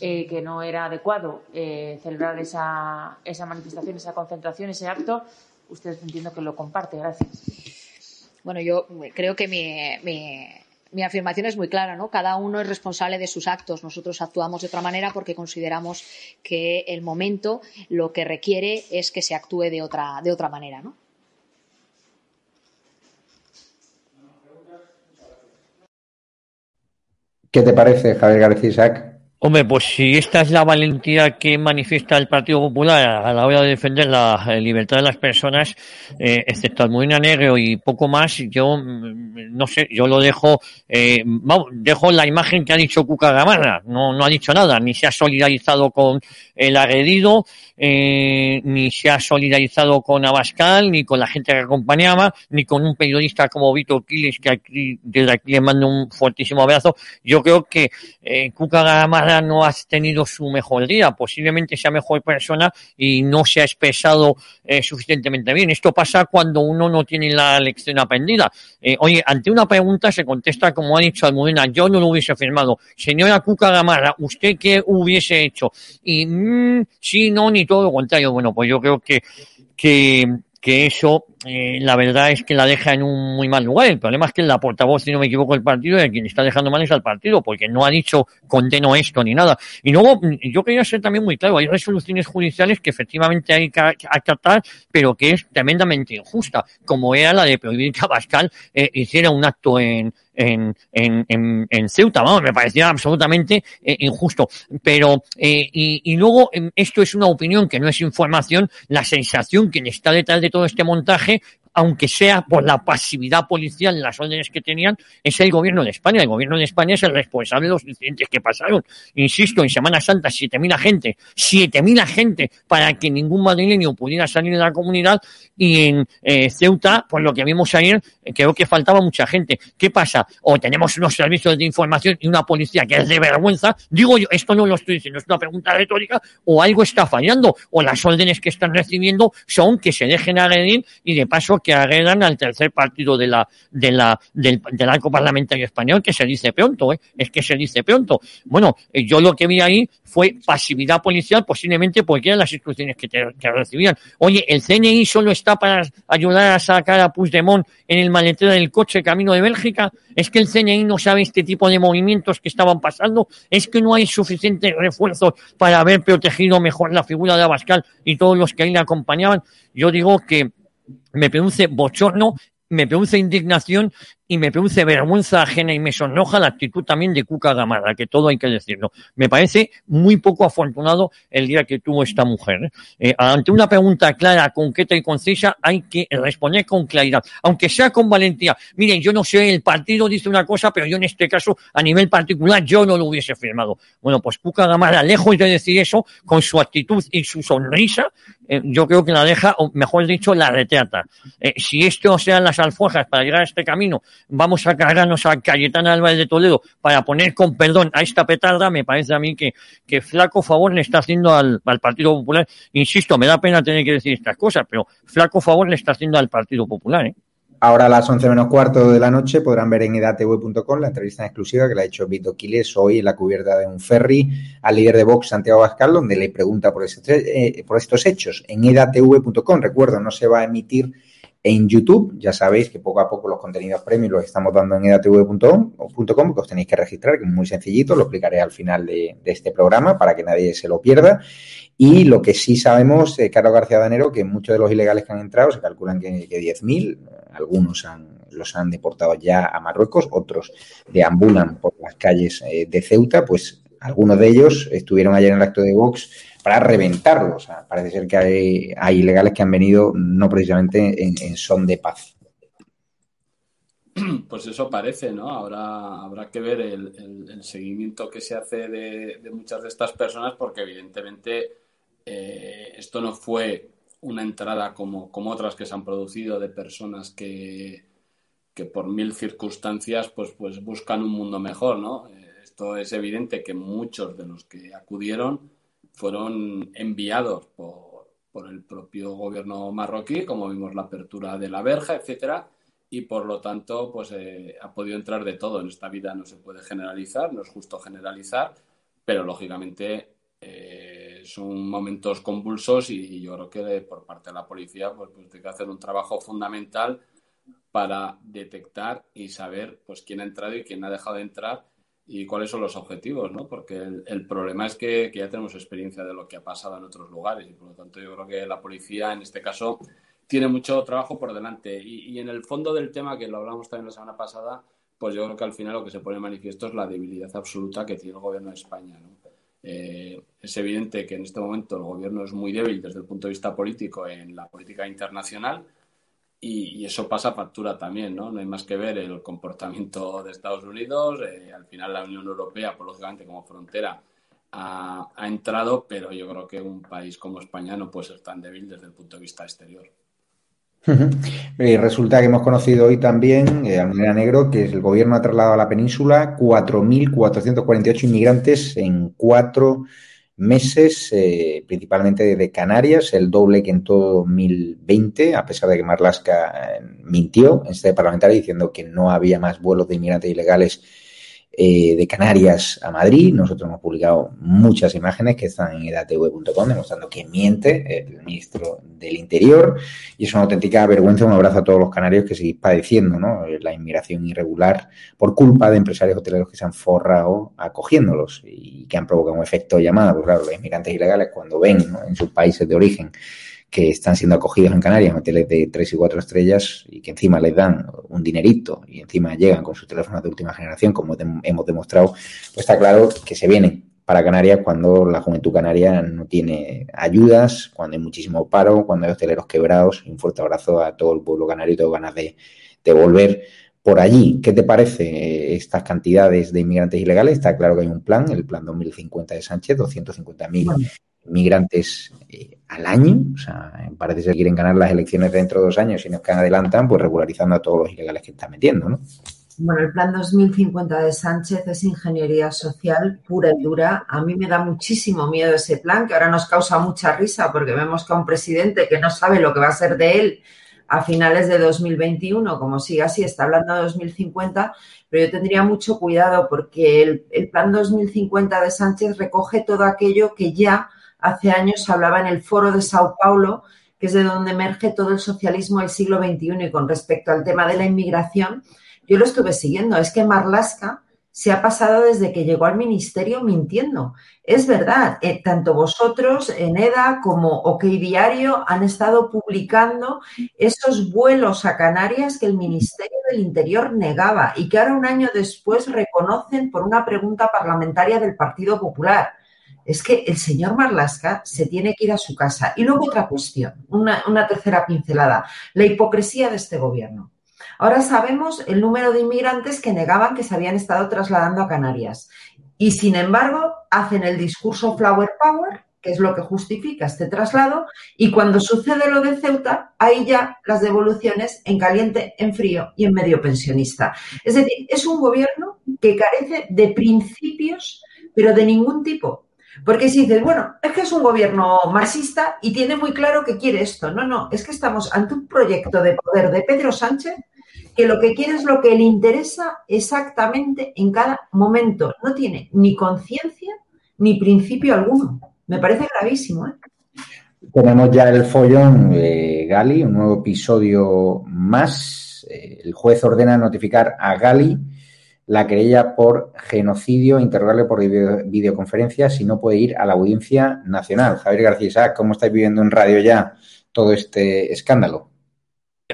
eh, que no era adecuado eh, celebrar esa, esa manifestación, esa concentración, ese acto. Usted entiendo que lo comparte. Gracias. Bueno, yo creo que mi, mi, mi afirmación es muy clara, ¿no? Cada uno es responsable de sus actos. Nosotros actuamos de otra manera porque consideramos que el momento lo que requiere es que se actúe de otra, de otra manera, ¿no? ¿Qué te parece, Javier García Isaac? Hombre, pues si esta es la valentía que manifiesta el Partido Popular a la hora de defender la eh, libertad de las personas, eh, excepto Almudena Negro y poco más, yo mm, no sé, yo lo dejo, eh, dejo la imagen que ha dicho Cuca Gamarra, no, no ha dicho nada, ni se ha solidarizado con el agredido, eh, ni se ha solidarizado con Abascal, ni con la gente que acompañaba, ni con un periodista como Víctor Quiles, que aquí, desde aquí le mando un fuertísimo abrazo. Yo creo que eh, Cuca Gamarra no ha tenido su mejor día, posiblemente sea mejor persona y no se ha expresado eh, suficientemente bien. Esto pasa cuando uno no tiene la lección aprendida. Eh, oye, ante una pregunta se contesta como ha dicho Almudena, yo no lo hubiese firmado. Señora Cuca Gamarra, ¿usted qué hubiese hecho? Y mm, sí, no, ni todo lo contrario. Bueno, pues yo creo que, que, que eso, eh, la verdad es que la deja en un muy mal lugar. El problema es que la portavoz, si no me equivoco, del partido, y quien está dejando mal es al partido, porque no ha dicho condeno esto ni nada. Y luego, yo quería ser también muy claro, hay resoluciones judiciales que efectivamente hay que acatar, pero que es tremendamente injusta, como era la de prohibir que Abascal eh, hiciera un acto en, en, en, en, en Ceuta, vamos, me parecía absolutamente eh, injusto. Pero, eh, y, y luego, eh, esto es una opinión que no es información, la sensación que está detrás de todo este montaje, aunque sea por la pasividad policial las órdenes que tenían, es el gobierno de España. El gobierno de España es el responsable de los incidentes que pasaron. Insisto, en Semana Santa, 7.000 agentes, 7.000 agentes para que ningún madrileño pudiera salir de la comunidad y en eh, Ceuta, por lo que vimos ayer, eh, creo que faltaba mucha gente. ¿Qué pasa? O tenemos unos servicios de información y una policía que es de vergüenza. Digo yo, esto no lo estoy diciendo, es una pregunta retórica, o algo está fallando, o las órdenes que están recibiendo son que se dejen agredir y de paso que agredan al tercer partido de la, de la, del, arco parlamentario español, que se dice pronto, ¿eh? es que se dice pronto. Bueno, eh, yo lo que vi ahí fue pasividad policial, posiblemente porque eran las instrucciones que, te, recibían. Oye, el CNI solo está para ayudar a sacar a Puigdemont en el maletero del coche camino de Bélgica. Es que el CNI no sabe este tipo de movimientos que estaban pasando. Es que no hay suficientes refuerzos para haber protegido mejor la figura de Abascal y todos los que ahí le acompañaban. Yo digo que me produce bochorno, me produce indignación y me produce vergüenza ajena y me sonroja la actitud también de Cuca Gamarra, que todo hay que decirlo. Me parece muy poco afortunado el día que tuvo esta mujer. Eh, ante una pregunta clara, concreta y concisa, hay que responder con claridad, aunque sea con valentía. Miren, yo no sé, el partido dice una cosa, pero yo en este caso, a nivel particular, yo no lo hubiese firmado. Bueno, pues Cuca Gamarra, lejos de decir eso, con su actitud y su sonrisa, eh, yo creo que la deja, o mejor dicho, la retrata. Eh, si esto sean las alforjas para llegar a este camino, vamos a cargarnos a Cayetana Álvarez de Toledo para poner con perdón a esta petarda, me parece a mí que, que flaco favor le está haciendo al, al Partido Popular. Insisto, me da pena tener que decir estas cosas, pero flaco favor le está haciendo al Partido Popular. ¿eh? Ahora a las 11 menos cuarto de la noche podrán ver en edatv.com la entrevista exclusiva que le ha hecho Vito Quiles hoy en la cubierta de un ferry al líder de Vox, Santiago Abascal, donde le pregunta por, este, eh, por estos hechos. En edatv.com, recuerdo, no se va a emitir en YouTube. Ya sabéis que poco a poco los contenidos premium los estamos dando en edatv.com, que os tenéis que registrar, que es muy sencillito, lo explicaré al final de, este programa para que nadie se lo pierda. Y lo que sí sabemos, eh, Carlos García Danero, que muchos de los ilegales que han entrado, se calculan que, que 10.000, algunos han, los han deportado ya a Marruecos, otros deambulan por las calles eh, de Ceuta, pues algunos de ellos estuvieron ayer en el acto de Vox para reventarlos. O sea, parece ser que hay, ilegales que han venido no precisamente en, son de paz. Pues eso parece, ¿no? Ahora habrá que ver el, seguimiento que se hace de, de, muchas de estas personas porque evidentemente eh, esto no fue una entrada como, como, otras que se han producido de personas que, que por mil circunstancias pues, pues buscan un mundo mejor, ¿no? Eh, esto es evidente que muchos de los que acudieron fueron enviados por, el propio gobierno marroquí, como vimos la apertura de la verja, etcétera, y por lo tanto pues eh, ha podido entrar de todo. En esta vida no se puede generalizar, no es justo generalizar, pero lógicamente eh, son momentos convulsos y yo creo que por parte de la policía pues, pues tiene que hacer un trabajo fundamental para detectar y saber pues quién ha entrado y quién ha dejado de entrar y cuáles son los objetivos, ¿no? Porque el, problema es que, ya tenemos experiencia de lo que ha pasado en otros lugares y por lo tanto yo creo que la policía en este caso tiene mucho trabajo por delante y, en el fondo del tema que lo hablamos también la semana pasada, pues yo creo que al final lo que se pone manifiesto es la debilidad absoluta que tiene el gobierno de España. Eh, es evidente que en este momento el gobierno es muy débil desde el punto de vista político en la política internacional y, eso pasa factura también, ¿no? No hay más que ver el comportamiento de Estados Unidos. Eh, al final la Unión Europea, pues, lógicamente como frontera, ha, entrado, pero yo creo que un país como España no puede ser tan débil desde el punto de vista exterior. Y resulta que hemos conocido hoy también, eh, Almudena Negro, que el gobierno ha trasladado a la península 4.448 inmigrantes en cuatro meses, eh, principalmente de Canarias, el doble que en todo 2020, a pesar de que Marlaska eh, mintió en este parlamentario diciendo que no había más vuelos de inmigrantes ilegales eh, de Canarias a Madrid. Nosotros hemos publicado muchas imágenes que están en edatv.com demostrando que miente el ministro del Interior y es una auténtica vergüenza. Un abrazo a todos los canarios que seguís padeciendo ¿no? la inmigración irregular por culpa de empresarios hoteleros que se han forrado acogiéndolos y que han provocado un efecto llamada. Pues claro, los inmigrantes ilegales cuando ven en sus países de origen que están siendo acogidos en Canarias, hoteles de tres y cuatro estrellas y que encima les dan un dinerito y encima llegan con sus teléfonos de última generación, como hemos demostrado, pues está claro que se vienen para Canarias cuando la juventud canaria no tiene ayudas, cuando hay muchísimo paro, cuando hay hosteleros quebrados. Un fuerte abrazo a todo el pueblo canario y tengo ganas de, de volver por allí. ¿Qué te parece estas cantidades de inmigrantes ilegales? Está claro que hay un plan, el plan 2050 de Sánchez, 250.000 bueno migrantes eh, al año, o sea, parece ser que quieren ganar las elecciones dentro de dos años y no es que adelantan, pues regularizando a todos los ilegales que están metiendo, ¿no? Bueno, el plan 2050 de Sánchez es ingeniería social pura y dura. A mí me da muchísimo miedo ese plan, que ahora nos causa mucha risa porque vemos que a un presidente que no sabe lo que va a ser de él a finales de 2021, como sigue así, está hablando de 2050, pero yo tendría mucho cuidado porque el, el plan 2050 de Sánchez recoge todo aquello que ya hace años hablaba en el foro de Sao Paulo, que es de donde emerge todo el socialismo del siglo XXI. Y con respecto al tema de la inmigración, yo lo estuve siguiendo. Es que Marlaska se ha pasado desde que llegó al ministerio mintiendo. Es verdad, eh, tanto vosotros en EDA como OK Diario han estado publicando esos vuelos a Canarias que el Ministerio del Interior negaba y que ahora un año después reconocen por una pregunta parlamentaria del Partido Popular es que el señor Marlasca se tiene que ir a su casa. Y luego otra cuestión, una, una, tercera pincelada, la hipocresía de este gobierno. Ahora sabemos el número de inmigrantes que negaban que se habían estado trasladando a Canarias. Y sin embargo, hacen el discurso Flower Power que es lo que justifica este traslado, y cuando sucede lo de Ceuta, hay ya las devoluciones en caliente, en frío y en medio pensionista. Es decir, es un gobierno que carece de principios, pero de ningún tipo. Porque si dices, bueno, es que es un gobierno marxista y tiene muy claro que quiere esto. No, no, es que estamos ante un proyecto de poder de Pedro Sánchez que lo que quiere es lo que le interesa exactamente en cada momento. No tiene ni conciencia ni principio alguno. Me parece gravísimo. ¿eh? Tenemos ya el follón de Gali, un nuevo episodio más. Eh, el juez ordena notificar a Gali la querella por genocidio, interrogarle por video, videoconferencia si no puede ir a la audiencia nacional. Javier García ¿cómo estáis viviendo en radio ya todo este escándalo?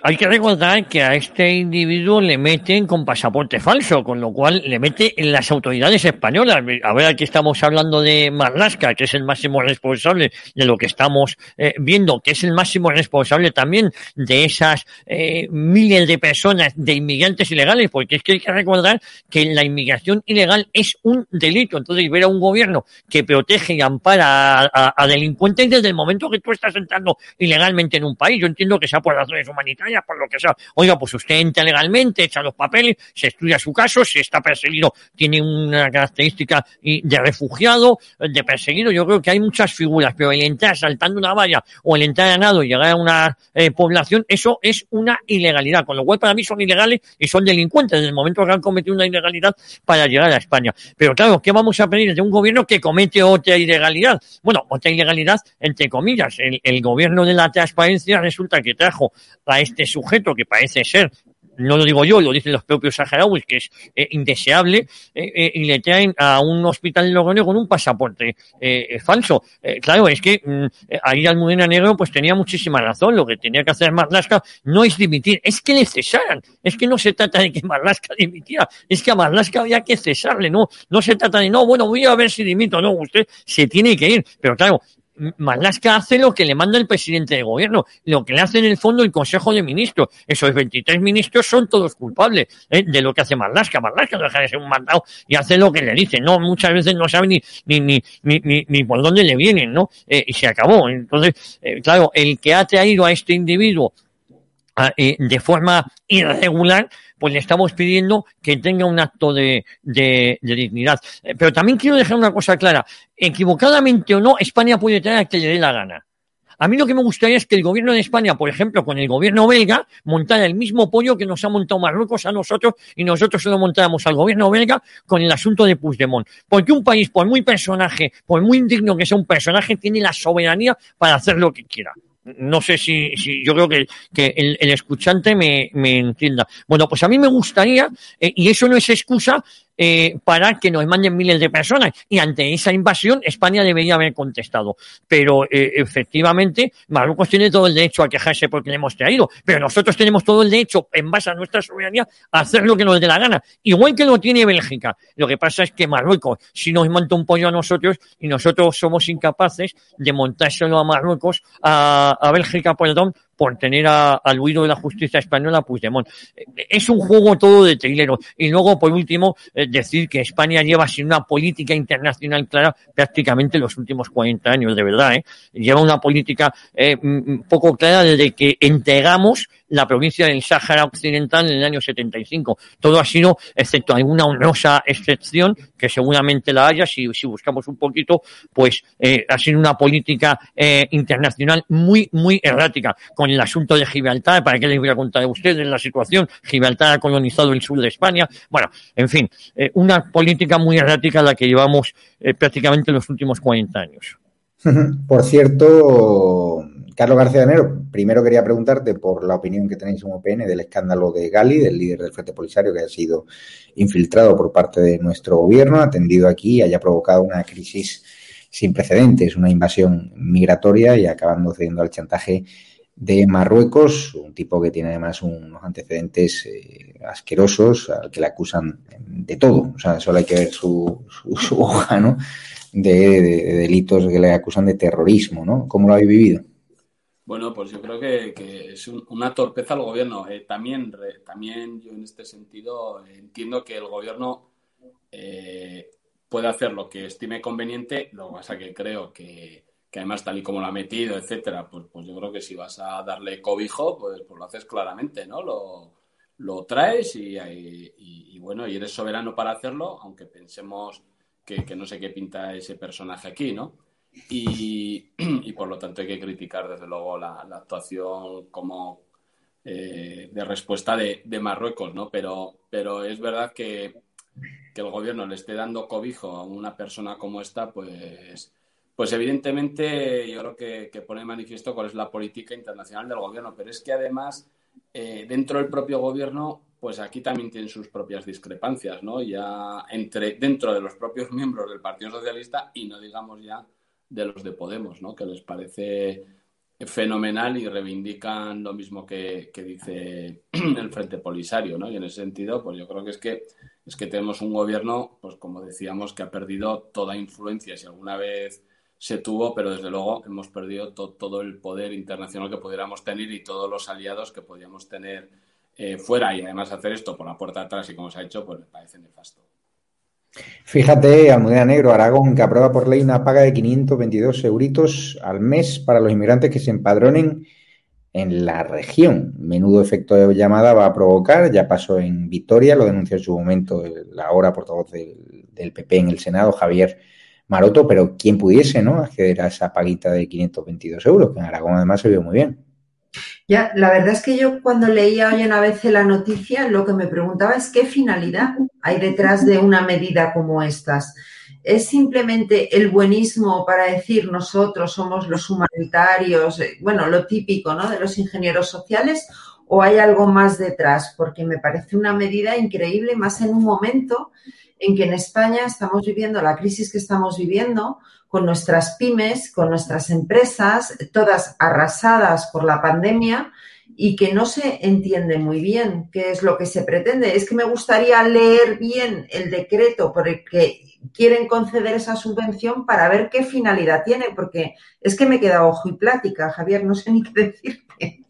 Hay que recordar que a este individuo le meten con pasaporte falso, con lo cual le mete en las autoridades españolas. A ver, aquí estamos hablando de Marlaska, que es el máximo responsable de lo que estamos eh, viendo, que es el máximo responsable también de esas eh, miles de personas, de inmigrantes ilegales, porque es que hay que recordar que la inmigración ilegal es un delito. Entonces, ver a un gobierno que protege y ampara a, a, a delincuentes desde el momento que tú estás entrando ilegalmente en un país, yo entiendo que sea por razones humanitarias, por lo que sea. Oiga, pues usted entra legalmente, echa los papeles, se estudia su caso, si está perseguido, tiene una característica de refugiado, de perseguido. Yo creo que hay muchas figuras, pero el entrar saltando una valla o el entrar a nado y llegar a una eh, población, eso es una ilegalidad. Con lo cual, para mí son ilegales y son delincuentes desde el momento que han cometido una ilegalidad para llegar a España. Pero claro, ¿qué vamos a pedir de un gobierno que comete otra ilegalidad? Bueno, otra ilegalidad, entre comillas. El, el gobierno de la transparencia resulta que trajo a este este sujeto que parece ser no lo digo yo, lo dicen los propios saharauis, que es eh, indeseable, eh, eh, y le traen a un hospital en Logroño con un pasaporte falso. claro, es que mm, ahí Almudena Negro pues tenía muchísima razón. Lo que tenía que hacer Marlaska no es dimitir, es que le cesaran. Es que no se trata de que Marlaska dimitiera, es que a Marlaska había que cesarle, no, no se trata de, no, bueno, voy a ver si dimito, no, usted se tiene que ir. Pero claro, Marlaska hace lo que le manda el presidente de gobierno, lo que le hace en el fondo el Consejo de Ministros. Esos 23 ministros son todos culpables ¿eh? de lo que hace Marlaska. Marlaska deja de ser un mandado y hace lo que le dice. No, muchas veces no sabe ni, ni, ni, ni, ni por dónde le vienen, ¿no? Eh, y se acabó. Entonces, eh, claro, el que ha traído a este individuo de forma irregular, pues le estamos pidiendo que tenga un acto de, de, de dignidad. Eh, pero también quiero dejar una cosa clara. Equivocadamente o no, España puede traer a que le dé la gana. A mí lo que me gustaría es que el gobierno de España, por ejemplo, con el gobierno belga, montara el mismo pollo que nos ha montado Marruecos a nosotros y nosotros se lo montáramos al gobierno belga con el asunto de Puigdemont. Porque un país, por muy personaje, por muy indigno que sea un personaje, tiene la soberanía para hacer lo que quiera no sé si, si yo creo que, que el, el escuchante me, me, entienda. Bueno, pues a mí me gustaría, eh, y eso no es excusa, eh, para que nos manden miles de personas. Y ante esa invasión, España debería haber contestado. Pero eh, efectivamente, Marruecos tiene todo el derecho a quejarse porque le hemos traído. Pero nosotros tenemos todo el derecho, en base a nuestra soberanía, a hacer lo que nos dé la gana. Igual que lo tiene Bélgica. Lo que pasa es que Marruecos, si nos monta un pollo a nosotros, y nosotros somos incapaces de montárselo a Marruecos, a, a Bélgica, perdón, por tener a, al huido de la justicia española Puigdemont. Es un juego todo de trilero. Y luego, por último, eh, decir que España lleva sin una política internacional clara prácticamente los últimos 40 años, de verdad. ¿eh? Lleva una política eh, poco clara desde que entregamos la provincia del Sáhara Occidental en el año 75. Todo ha sido, excepto alguna honrosa excepción, que seguramente la haya, si, buscamos un poquito, pues eh, ha sido una política eh, internacional muy, muy errática. Con el asunto de Gibraltar, ¿para qué les voy a contar a ustedes la situación? Gibraltar ha colonizado el sur de España. Bueno, en fin, eh, una política muy errática la que llevamos prácticamente los últimos 40 años. Por cierto, Carlos García de Nero, primero quería preguntarte por la opinión que tenéis en UPN del escándalo de Gali, del líder del Frente Polisario que ha sido infiltrado por parte de nuestro gobierno, atendido aquí, haya provocado una crisis sin precedentes, una invasión migratoria y acabando cediendo al chantaje de Marruecos, un tipo que tiene además unos antecedentes eh, asquerosos, al que le acusan de todo. O sea, solo hay que ver su, su, hoja, ¿no? De, de, de, delitos que le acusan de terrorismo, ¿no? ¿Cómo lo habéis vivido? Bueno, pues yo creo que, que es un, una torpeza al gobierno. Eh, también, re, también yo en este sentido entiendo que el gobierno eh, puede hacer lo que estime conveniente, lo que pasa que creo que, que además tal y como lo ha metido, etcétera, pues, pues yo creo que si vas a darle cobijo, pues, pues lo haces claramente, ¿no? Lo, lo traes y, y, bueno, y eres soberano para hacerlo, aunque pensemos que, que, no sé qué pinta ese personaje aquí, ¿no? Y, por lo tanto hay que criticar desde luego la, actuación como eh, de respuesta de, de, Marruecos, ¿no? Pero, pero es verdad que, que el gobierno le esté dando cobijo a una persona como esta, pues pues evidentemente yo creo que, pone manifiesto cuál es la política internacional del gobierno, pero es que además eh, dentro del propio gobierno, pues aquí también tienen sus propias discrepancias, ¿no? Ya entre dentro de los propios miembros del Partido Socialista y no digamos ya de los de Podemos, ¿no? Que les parece fenomenal y reivindican lo mismo que, que dice el Frente Polisario, ¿no? Y en ese sentido, pues yo creo que es que es que tenemos un gobierno, pues como decíamos, que ha perdido toda influencia. Si alguna vez se tuvo, pero desde luego hemos perdido todo el poder internacional que pudiéramos tener y todos los aliados que podíamos tener eh, fuera. Y además hacer esto por la puerta atrás y como se ha hecho, pues me parece nefasto. Fíjate, Almudena Negro, Aragón, que aprueba por ley una paga de 522 euritos al mes para los inmigrantes que se empadronen en la región. Menudo efecto de llamada va a provocar. Ya pasó en Vitoria, lo denunció en su momento la ahora portavoz del, PP en el Senado, Javier maroto, pero quien pudiese, ¿no? Acceder a esa paguita de 522 euros, que en Aragón además se vio muy bien. Ya, la verdad es que yo cuando leía hoy una vez la noticia, lo que me preguntaba es qué finalidad hay detrás de una medida como estas. ¿Es simplemente el buenismo para decir nosotros somos los humanitarios, eh, bueno, lo típico, ¿no? De los ingenieros sociales, o hay algo más detrás? Porque me parece una medida increíble, más en un momento en que en España estamos viviendo la crisis que estamos viviendo con nuestras pymes, con nuestras empresas, todas arrasadas por la pandemia y que no se entiende muy bien qué es lo que se pretende. Es que me gustaría leer bien el decreto por el que quieren conceder esa subvención para ver qué finalidad tiene, porque es que me queda ojo y plática, Javier, no sé ni qué decirte.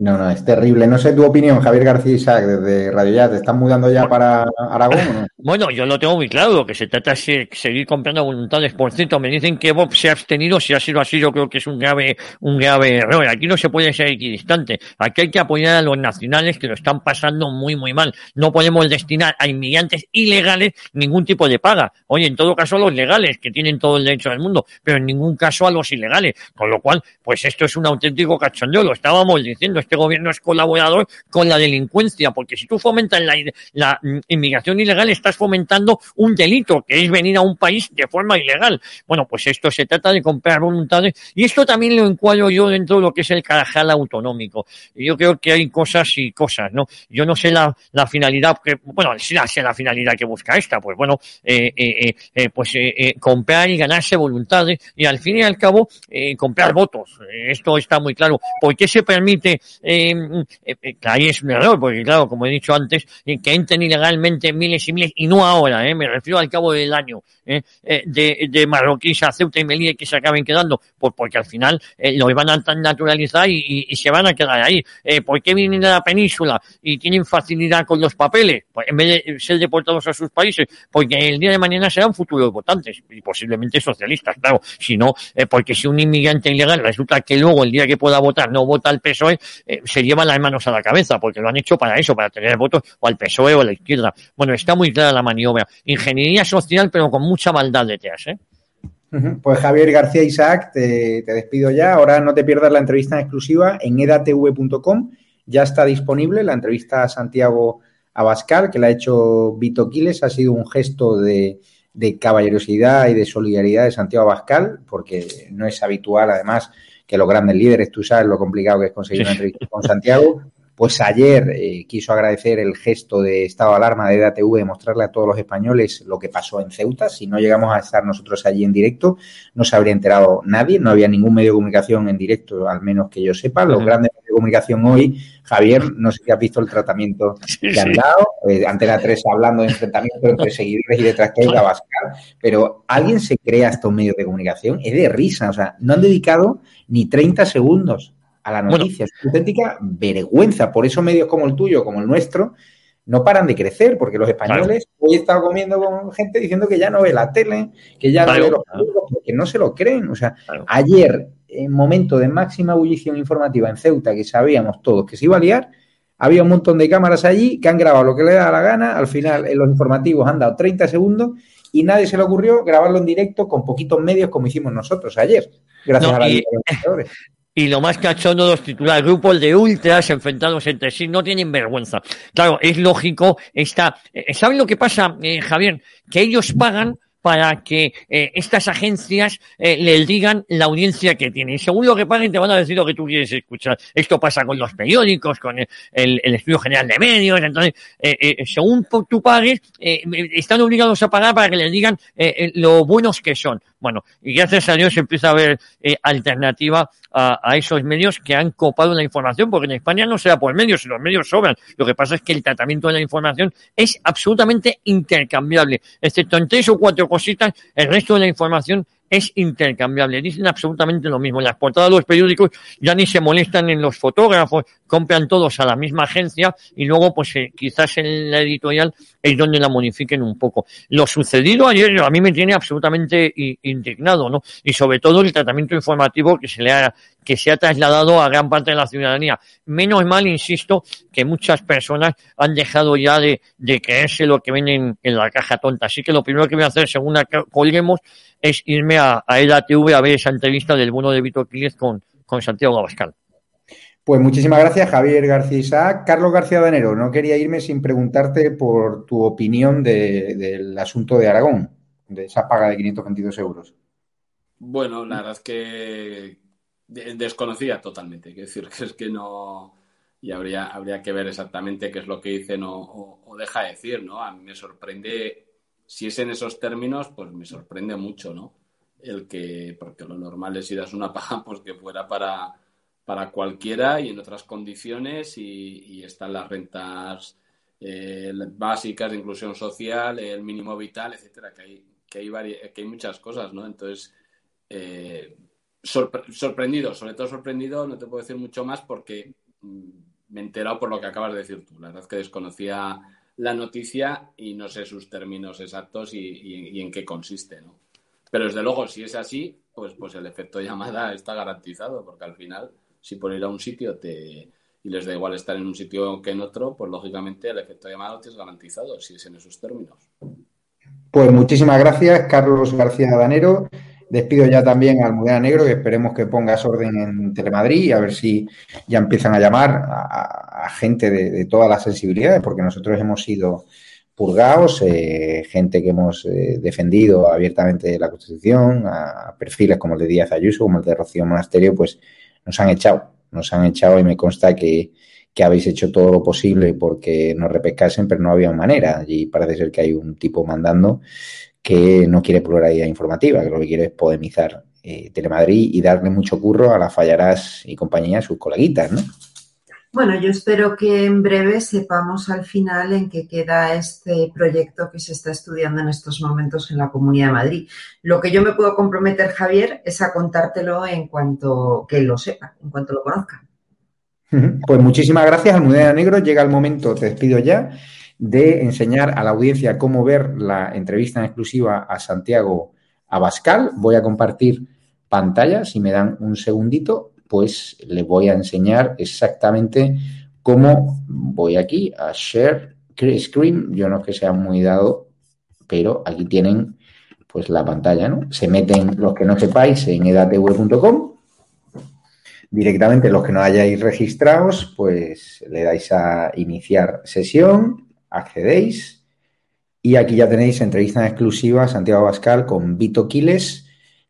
No, no, es terrible. No sé tu opinión, Javier García Isaac, desde Radio Ya. ¿Te están mudando ya para Aragón? Bueno, yo lo tengo muy claro. Que se trata es seguir comprando voluntades. Por cierto, me dicen que Bob se ha abstenido. Si ha sido así, yo creo que es un grave, un grave error. Aquí no se puede ser equidistante. Aquí hay que apoyar a los nacionales que lo están pasando muy, muy mal. No podemos destinar a inmigrantes ilegales ningún tipo de paga. Oye, en todo caso a los legales, que tienen todo el derecho del mundo, pero en ningún caso a los ilegales. Con lo cual, pues esto es un auténtico cachondeo. Lo estábamos diciendo este gobierno es colaborador con la delincuencia, porque si tú fomentas la, la, inmigración ilegal, estás fomentando un delito, que es venir a un país de forma ilegal. Bueno, pues esto se trata de comprar voluntades, y esto también lo encuadro yo dentro de lo que es el carajal autonómico. Yo creo que hay cosas y cosas, ¿no? Yo no sé la, la finalidad, que, bueno, si la, la finalidad que busca esta, pues bueno, eh, eh, eh, pues comprar y ganarse voluntades, y al fin y al cabo, comprar votos. esto está muy claro. ¿Por qué se permite eh, eh, ahí es un error, porque claro, como he dicho antes, que entren ilegalmente miles y miles, y no ahora, eh, me refiero al cabo del año, eh, eh de, de marroquíes a Ceuta y Melilla que se acaben quedando, pues porque al final eh, lo van a naturalizar y, se van a quedar ahí. Eh, ¿Por qué vienen de la península y tienen facilidad con los papeles? Pues en vez de ser deportados a sus países, porque el día de mañana serán futuros votantes, y posiblemente socialistas, claro, si no, eh, porque si un inmigrante ilegal resulta que luego el día que pueda votar no vota al PSOE, eh, se llevan las manos a la cabeza, porque lo han hecho para eso, para tener votos o al PSOE o a la izquierda. Bueno, está muy clara la maniobra. Ingeniería social, pero con mucha maldad detrás, ¿eh? Pues Javier García Isaac, te, te, despido ya. Ahora no te pierdas la entrevista en exclusiva en edatv.com. Ya está disponible la entrevista a Santiago Abascal, que la ha hecho Vito Quiles. Ha sido un gesto de, de caballerosidad y de solidaridad de Santiago Abascal, porque no es habitual, además, que los grandes líderes, tú sabes lo complicado que es conseguir una entrevista con Santiago, pues ayer eh, quiso agradecer el gesto de estado de alarma de DATV de mostrarle a todos los españoles lo que pasó en Ceuta. Si no llegamos a estar nosotros allí en directo, no se habría enterado nadie, no había ningún medio de comunicación en directo, al menos que yo sepa. Los uh -huh. grandes medios de comunicación hoy, Javier, no sé si has visto el tratamiento sí, que han dado. Eh, Antena 3 hablando de enfrentamiento entre seguidores y detractores de Abascal, pero ¿alguien se crea estos medios de comunicación? Es de risa, o sea, no han dedicado ni 30 segundos a la noticia. Bueno. Es una auténtica vergüenza. Por eso medios como el tuyo, como el nuestro, no paran de crecer, porque los españoles, hoy he estado comiendo con gente diciendo que ya no ve la tele, que ya no ve los periódicos, porque no se lo creen. O sea, ayer, en momento de máxima ebullición informativa en Ceuta, que sabíamos todos que se iba a liar, había un montón de cámaras allí que han grabado lo que le da la gana, al final en los informativos han dado 30 segundos y nadie se le ocurrió grabarlo en directo con poquitos medios como hicimos nosotros ayer, gracias No, a la y- Y lo más cachondo los titulares, grupos de ultras enfrentados entre sí, no tienen vergüenza. Claro, es lógico, está, eh, ¿saben lo que pasa, eh, Javier? Que ellos pagan para que eh, estas agencias eh, les digan la audiencia que tienen. Y según lo que paguen te van a decir lo que tú quieres escuchar. Esto pasa con los periódicos, con el, Estudio General de Medios. Entonces, eh, eh, según tú pagues, eh, están obligados a pagar para que les digan lo buenos que son. Bueno, y gracias a Dios empieza a haber alternativa a, esos medios que han copado la información, porque en España no se por medios, los medios sobran. Lo que pasa es que el tratamiento de la información es absolutamente intercambiable. Excepto en tres o cuatro cositas, el resto de la información es intercambiable. Dicen absolutamente lo mismo. Las portadas de los periódicos ya ni se molestan en los fotógrafos, compran todos a la misma agencia y luego, pues eh, quizás en la editorial es donde la modifiquen un poco. Lo sucedido ayer a mí me tiene absolutamente indignado, ¿no? Y sobre todo el tratamiento informativo que se le ha que se ha trasladado a gran parte de la ciudadanía. Menos mal, insisto, que muchas personas han dejado ya de, de creerse lo que ven en, la caja tonta. Así que lo primero que voy a hacer, según colguemos, es irme a, a EDATV a ver esa entrevista del bueno de Vito Quiles con, con Santiago Abascal. Pues muchísimas gracias, Javier García Isaac. Carlos García Danero, no quería irme sin preguntarte por tu opinión de- del asunto de Aragón, de esa paga de 522 euros. Bueno, la verdad es que de- desconocía totalmente. Quiero decir que es que no. Y habría, habría que ver exactamente qué es lo que dicen o, o- o deja de decir, ¿no? A mí me sorprende, si es en esos términos, pues me sorprende mucho, ¿no? El que, porque lo normal es si das una paga, pues que fuera para, para cualquiera y en otras condiciones y, y están las rentas eh, básicas de inclusión social, el mínimo vital, etcétera, que hay, que hay, que hay muchas cosas, ¿no? Entonces, eh, sorpre- sorprendido, sobre todo sorprendido, no te puedo decir mucho más porque mm, me he enterado por lo que acabas de decir tú. La verdad es que desconocía la noticia y no sé sus términos exactos y, y- y en qué consiste, ¿no? Pero desde luego, si es así, pues, pues el efecto llamada está garantizado, porque al final, si por ir a un sitio te y les da igual estar en un sitio que en otro, pues lógicamente el efecto llamada lo tienes garantizado, si es en esos términos. Pues muchísimas gracias, Carlos García Danero. Despido ya también a Almudena Negro, que esperemos que pongas orden en Telemadrid y a ver si ya empiezan a llamar a, gente de, de todas las sensibilidades, porque nosotros hemos sido purgados, eh, gente que hemos eh, defendido abiertamente la Constitución, a perfiles como el de Díaz Ayuso, como el de Rocío Monasterio, pues nos han echado, nos han echado y me consta que, que habéis hecho todo lo posible porque nos repescasen, pero no había manera. Y parece ser que hay un tipo mandando que no quiere pluralidad informativa, que lo que quiere es podemizar eh, Telemadrid y darle mucho curro a las fallarás y compañía, sus coleguitas, ¿no? Bueno, yo espero que en breve sepamos al final en qué queda este proyecto que se está estudiando en estos momentos en la Comunidad de Madrid. Lo que yo me puedo comprometer, Javier, es a contártelo en cuanto que lo sepa, en cuanto lo conozca. Pues muchísimas gracias, Almudena Negro. Llega el momento, te despido ya, de enseñar a la audiencia cómo ver la entrevista en exclusiva a Santiago Abascal. Voy a compartir pantalla, si me dan un segundito, pues les voy a enseñar exactamente cómo voy aquí a share screen. Yo no es que sea muy dado, pero aquí tienen pues la pantalla, ¿no? Se meten los que no sepáis en edatv.com directamente los que no hayáis registrados, pues le dais a iniciar sesión, accedéis y aquí ya tenéis entrevista en exclusiva Santiago Abascal con Vito Quiles.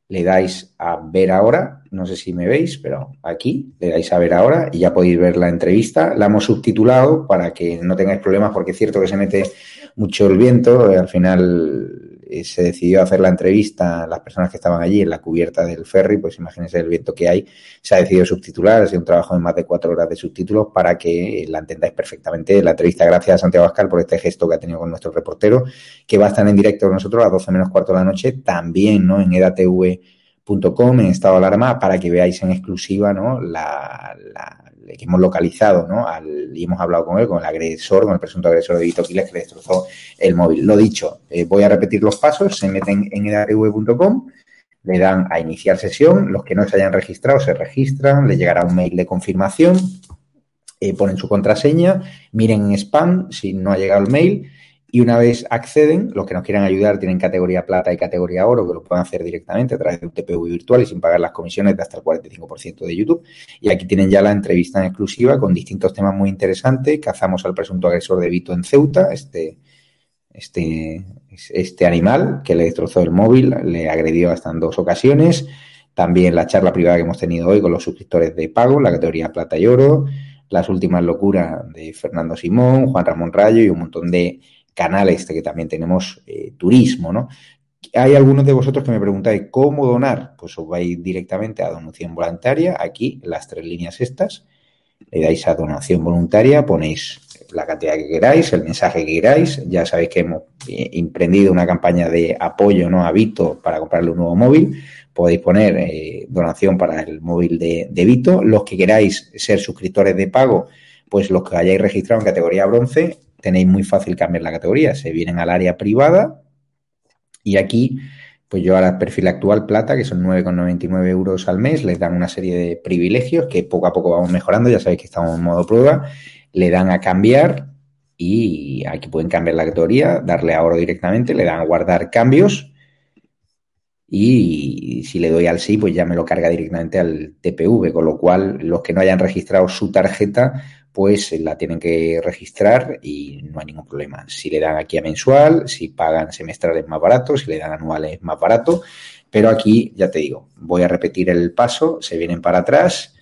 Le dais a ver ahora, no sé si me veis, pero aquí le dais a ver ahora y ya podéis ver la entrevista. La hemos subtitulado para que no tengáis problemas porque es cierto que se mete mucho el viento. Al final eh, se decidió hacer la entrevista las personas que estaban allí en la cubierta del ferry, pues imagínense el viento que hay. Se ha decidido subtitular, ha sido un trabajo de más de cuatro horas de subtítulos para que la entendáis perfectamente. La entrevista, gracias a Santiago Abascal por este gesto que ha tenido con nuestro reportero, que va a estar en directo con nosotros a las 12 menos cuarto de la noche, también ¿no? en edatv.com en estado de alarma para que veáis en exclusiva ¿no? la, que hemos localizado ¿no? Al, y hemos hablado con él, con el agresor, con el presunto agresor de Vito Quiles que destrozó el móvil. Lo dicho, eh, voy a repetir los pasos, se meten en edatv.com, le dan a iniciar sesión, los que no se hayan registrado se registran, le llegará un mail de confirmación, eh, ponen su contraseña, miren en spam si no ha llegado el mail y una vez acceden, los que nos quieran ayudar tienen categoría plata y categoría oro, que lo pueden hacer directamente a través de un TPV virtual y sin pagar las comisiones de hasta el 45% de YouTube. Y aquí tienen ya la entrevista en exclusiva con distintos temas muy interesantes. Cazamos al presunto agresor de Vito en Ceuta, este, este, este animal que le destrozó el móvil, le agredió hasta en dos ocasiones. También la charla privada que hemos tenido hoy con los suscriptores de pago, la categoría plata y oro. Las últimas locuras de Fernando Simón, Juan Ramón Rayo y un montón de canal este que también tenemos eh, turismo, ¿no? Hay algunos de vosotros que me preguntáis cómo donar, pues os vais directamente a donación voluntaria, aquí las tres líneas estas, le dais a donación voluntaria, ponéis la cantidad que queráis, el mensaje que queráis, ya sabéis que hemos eh, emprendido una campaña de apoyo no a Vito para comprarle un nuevo móvil, podéis poner eh, donación para el móvil de, de Vito, los que queráis ser suscriptores de pago, pues los que hayáis registrado en categoría bronce, tenéis muy fácil cambiar la categoría. Se vienen al área privada y aquí, pues yo al perfil actual plata, que son 9,99 euros al mes, les dan una serie de privilegios que poco a poco vamos mejorando. Ya sabéis que estamos en modo prueba. Le dan a cambiar y aquí pueden cambiar la categoría, darle a oro directamente, le dan a guardar cambios y si le doy al sí, pues ya me lo carga directamente al TPV, con lo cual los que no hayan registrado su tarjeta pues la tienen que registrar y no hay ningún problema. Si le dan aquí a mensual, si pagan semestrales más barato, si le dan anuales más barato, pero aquí ya te digo, voy a repetir el paso, se vienen para atrás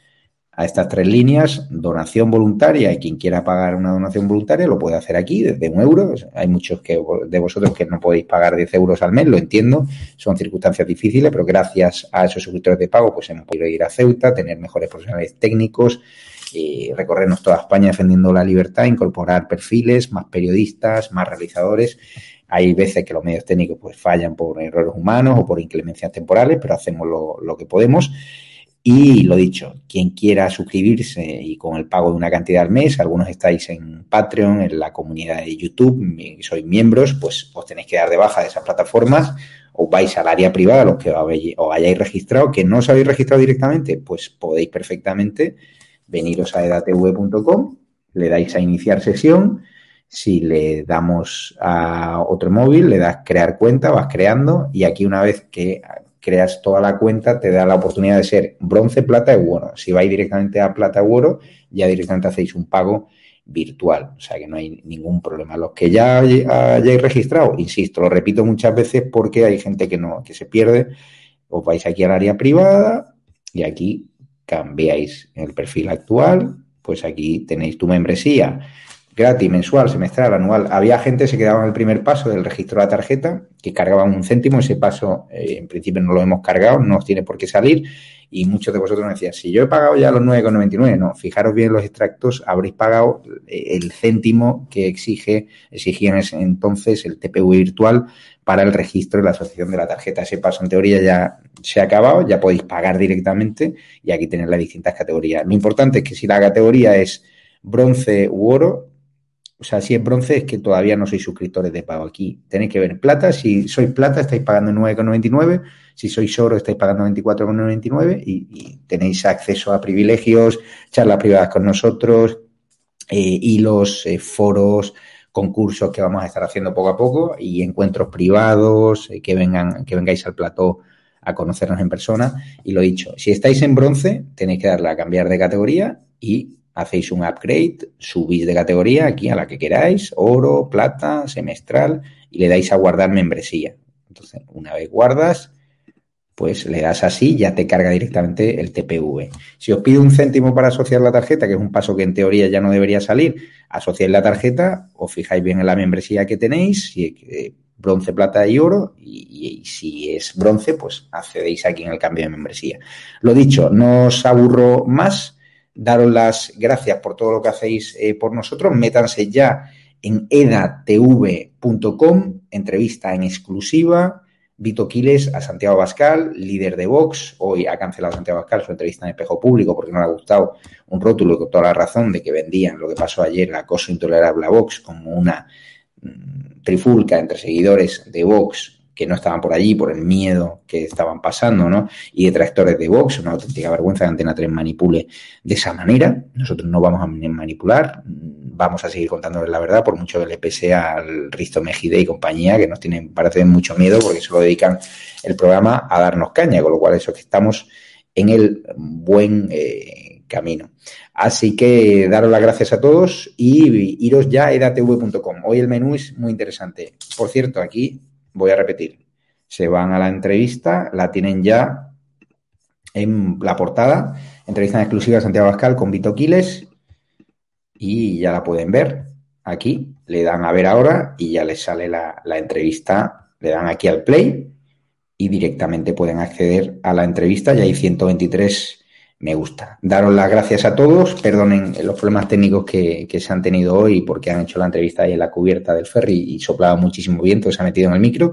a estas tres líneas, donación voluntaria y quien quiera pagar una donación voluntaria lo puede hacer aquí desde un euro. Hay muchos que, de vosotros que no podéis pagar 10 euros al mes, lo entiendo, son circunstancias difíciles, pero gracias a esos suscriptores de pago pues hemos podido ir a Ceuta, tener mejores profesionales técnicos, y recorrernos toda España defendiendo la libertad, incorporar perfiles, más periodistas, más realizadores. Hay veces que los medios técnicos pues fallan por errores humanos o por inclemencias temporales, pero hacemos lo, que podemos. Y lo dicho, quien quiera suscribirse y con el pago de una cantidad al mes, algunos estáis en Patreon, en la comunidad de YouTube, sois miembros, pues os tenéis que dar de baja de esas plataformas o vais al área privada, los que os hayáis registrado, que no os habéis registrado directamente, pues podéis perfectamente veniros a edatv.com, le dais a iniciar sesión, si le damos a otro móvil, le das crear cuenta, vas creando y aquí una vez que creas toda la cuenta te da la oportunidad de ser bronce, plata y oro. Si vais directamente a plata u oro, ya directamente hacéis un pago virtual, o sea que no hay ningún problema. Los que ya hayáis registrado, insisto, lo repito muchas veces porque hay gente que no, que se pierde, os vais aquí al área privada y aquí cambiáis el perfil actual, pues aquí tenéis tu membresía gratis, mensual, semestral, anual. Había gente que se quedaba en el primer paso del registro de la tarjeta, que cargaban un céntimo, ese paso eh, en principio no lo hemos cargado, no os tiene por qué salir, y muchos de vosotros me decían, si yo he pagado ya los 9,99, no, fijaros bien los extractos, habréis pagado el céntimo que exige, exigía en ese entonces el TPU virtual para el registro de la asociación de la tarjeta. Ese paso en teoría ya se ha acabado, ya podéis pagar directamente y aquí tenéis las distintas categorías. Lo importante es que si la categoría es bronce u oro, o sea, si es bronce es que todavía no sois suscriptores de pago. Aquí tenéis que ver plata. Si sois plata estáis pagando 9,99. Si sois oro estáis pagando 24,99 y, y tenéis acceso a privilegios, charlas privadas con nosotros, eh, hilos, eh, foros, concursos que vamos a estar haciendo poco a poco y encuentros privados, eh, que vengan, que vengáis al plató a conocernos en persona. Y lo dicho, si estáis en bronce, tenéis que darle a cambiar de categoría y hacéis un upgrade, subís de categoría aquí a la que queráis, oro, plata, semestral, y le dais a guardar membresía. Entonces, una vez guardas, pues le das así, ya te carga directamente el TPV. Si os pide un céntimo para asociar la tarjeta, que es un paso que en teoría ya no debería salir, asociáis la tarjeta, os fijáis bien en la membresía que tenéis, si bronce, plata y oro, y, si es bronce, pues accedéis aquí en el cambio de membresía. Lo dicho, no os aburro más, daros las gracias por todo lo que hacéis eh, por nosotros, métanse ya en edatv.com, entrevista en exclusiva, Vito Quiles a Santiago Bascal, líder de Vox. Hoy ha cancelado Santiago Bascal su entrevista en espejo público porque no le ha gustado un rótulo con toda la razón de que vendían lo que pasó ayer, el acoso intolerable a Vox, como una mm, trifulca entre seguidores de Vox que no estaban por allí por el miedo que estaban pasando, ¿no? Y detractores de Vox, una auténtica vergüenza que Antena 3 manipule de esa manera. Nosotros no vamos a manipular, vamos a seguir contándoles la verdad, por mucho que le pese al Risto Mejide y compañía, que nos tienen, parece, mucho miedo porque se lo dedican el programa a darnos caña, con lo cual eso que estamos en el buen eh, camino. Así que daros las gracias a todos y iros ya a edatv.com. Hoy el menú es muy interesante. Por cierto, aquí voy a repetir. Se van a la entrevista, la tienen ya en la portada. Entrevista en exclusiva a Santiago Pascal con Vito Quiles y ya la pueden ver aquí. Le dan a ver ahora y ya les sale la, la entrevista. Le dan aquí al play y directamente pueden acceder a la entrevista. Ya hay 123 me gusta. Daros las gracias a todos. Perdonen los problemas técnicos que, que, se han tenido hoy porque han hecho la entrevista ahí en la cubierta del ferry y soplaba muchísimo viento, se ha metido en el micro.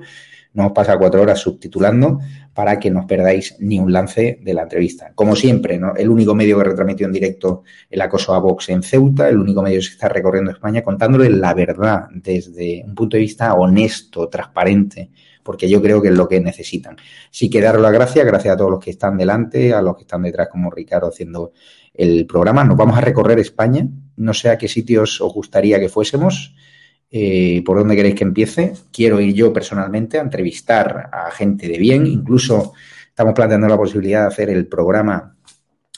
Nos pasa cuatro horas subtitulando para que no os perdáis ni un lance de la entrevista. Como siempre, el único medio que retransmitió en directo el acoso a Vox en Ceuta, el único medio que está recorriendo España contándole la verdad desde un punto de vista honesto, transparente, porque yo creo que es lo que necesitan. Sí que daros las gracias, gracias a todos los que están delante, a los que están detrás como Ricardo haciendo el programa. Nos vamos a recorrer España, no sé a qué sitios os gustaría que fuésemos. Eh, por dónde queréis que empiece. Quiero ir yo personalmente a entrevistar a gente de bien. Incluso estamos planteando la posibilidad de hacer el programa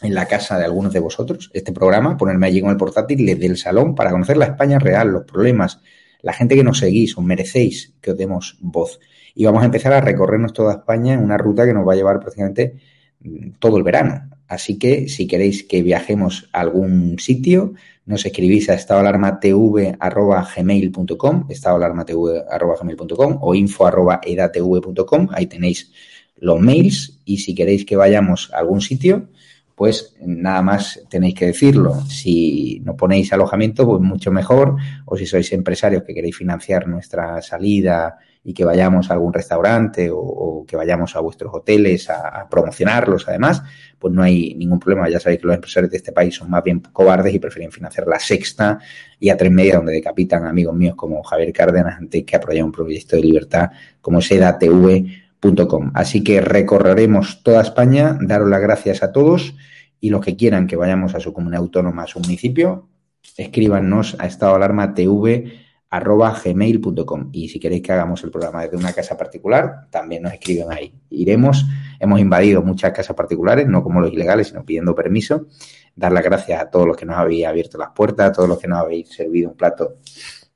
en la casa de algunos de vosotros, este programa, ponerme allí con el portátil desde el salón para conocer la España real, los problemas, la gente que nos seguís, os merecéis que os demos voz y vamos a empezar a recorrernos toda España en una ruta que nos va a llevar prácticamente mm, todo el verano. Así que si queréis que viajemos a algún sitio, nos escribís a estadoalarmatv.gmail.com, estadoalarmatv.gmail.com o info.edatv.com, ahí tenéis los mails y si queréis que vayamos a algún sitio, pues nada más tenéis que decirlo. Si no ponéis alojamiento, pues mucho mejor, o si sois empresarios que queréis financiar nuestra salida y que vayamos a algún restaurante o, que vayamos a vuestros hoteles a, promocionarlos además, pues no hay ningún problema. Ya sabéis que los empresarios de este país son más bien cobardes y prefieren financiar la sexta y a tres media donde decapitan amigos míos como Javier Cárdenas antes que apoyar un proyecto de libertad como sedatv.com. Así que recorreremos toda España, daros las gracias a todos y los que quieran que vayamos a su comunidad autónoma, a su municipio, escríbanos a estado alarma TV arroba gmail.com y si queréis que hagamos el programa desde una casa particular, también nos escriben ahí. Iremos, hemos invadido muchas casas particulares, no como los ilegales, sino pidiendo permiso. Dar las gracias a todos los que nos habéis abierto las puertas, a todos los que nos habéis servido un plato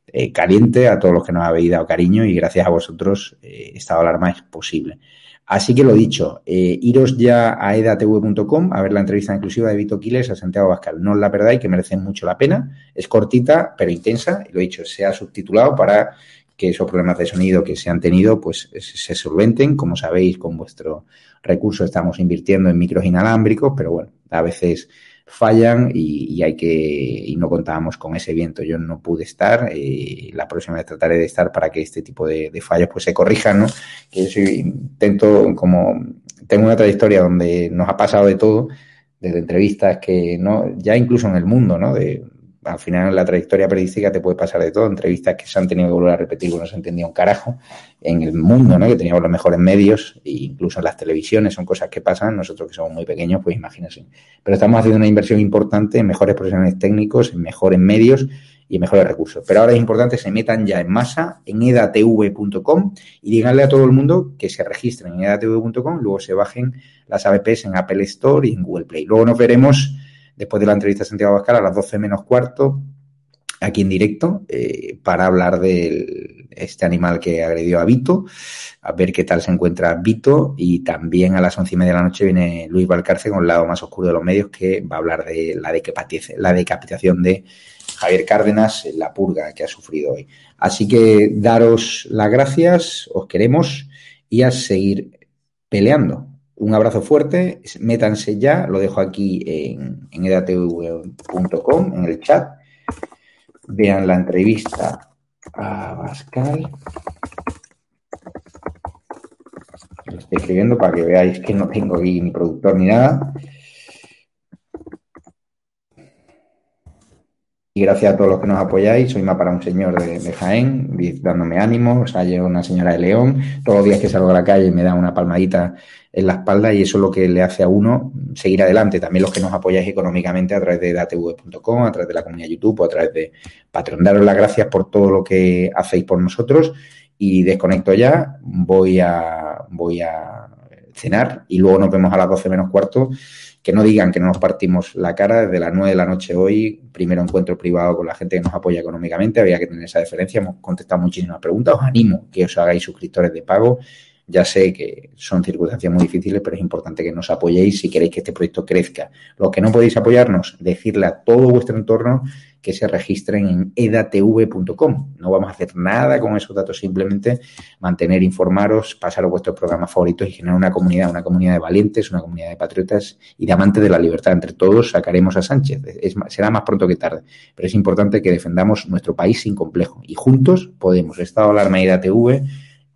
eh, caliente, a todos los que nos habéis dado cariño y gracias a vosotros eh, esta alarma es posible. Así que lo dicho, eh, iros ya a edatv.com a ver la entrevista inclusiva de Vito Quiles a Santiago Bascal. No os la perdáis, que merece mucho la pena. Es cortita, pero intensa. Y lo dicho, se ha subtitulado para que esos problemas de sonido que se han tenido pues se solventen. Como sabéis, con vuestro recurso estamos invirtiendo en micros inalámbricos, pero bueno, a veces fallan y, hay que y no contábamos con ese viento. Yo no pude estar, eh, la próxima vez trataré de estar para que este tipo de, fallos pues se corrijan, ¿no? Que yo intento como tengo una trayectoria donde nos ha pasado de todo, desde entrevistas que no, ya incluso en el mundo, ¿no? De, al final la trayectoria periodística te puede pasar de todo, entrevistas que se han tenido que volver a repetir porque no se entendía un carajo en el mundo, ¿no? Que teníamos los mejores medios, e incluso en las televisiones, son cosas que pasan, nosotros que somos muy pequeños, pues imagínense. Pero estamos haciendo una inversión importante en mejores profesionales técnicos, en mejores medios y en mejores recursos. Pero ahora es importante que se metan ya en masa en edatv.com y díganle a todo el mundo que se registren en edatv.com, luego se bajen las apps en Apple Store y en Google Play. Luego nos veremos después de la entrevista a Santiago Bascal a las 12 menos cuarto, aquí en directo, eh, para hablar de este animal que agredió a Vito, a ver qué tal se encuentra Vito, y también a las once y media de la noche viene Luis Valcarce con el lado más oscuro de los medios, que va a hablar de la, la decapitación de Javier Cárdenas, la purga que ha sufrido hoy. Así que daros las gracias, os queremos y a seguir peleando un abrazo fuerte, métanse ya, lo dejo aquí en, en en el chat. Vean la entrevista a Pascal. Lo estoy escribiendo para que veáis que no tengo aquí ni productor ni nada. Y gracias a todos los que nos apoyáis. Soy más para un señor de, Jaén, dándome ánimo. O sea, una señora de León. Todos los días que salgo a la calle me da una palmadita en la espalda y eso es lo que le hace a uno seguir adelante. También los que nos apoyáis económicamente a través de datv.com, a través de la comunidad YouTube o a través de Patreon. Daros las gracias por todo lo que hacéis por nosotros y desconecto ya. Voy a, voy a cenar y luego nos vemos a las 12 menos cuarto que no digan que no nos partimos la cara desde las 9 de la noche hoy, primero encuentro privado con la gente que nos apoya económicamente, había que tener esa diferencia, hemos contestado muchísimas preguntas, os animo que os hagáis suscriptores de pago, ya sé que son circunstancias muy difíciles, pero es importante que nos apoyéis si queréis que este proyecto crezca. Los que no podéis apoyarnos, decirle a todo vuestro entorno que se registren en edatv.com. No vamos a hacer nada con esos datos, simplemente mantener informaros, pasar vuestros programas favoritos y generar una comunidad, una comunidad de valientes, una comunidad de patriotas y de amantes de la libertad. Entre todos sacaremos a Sánchez. Es, será más pronto que tarde, pero es importante que defendamos nuestro país sin complejo y juntos podemos. Estado alarma EDATV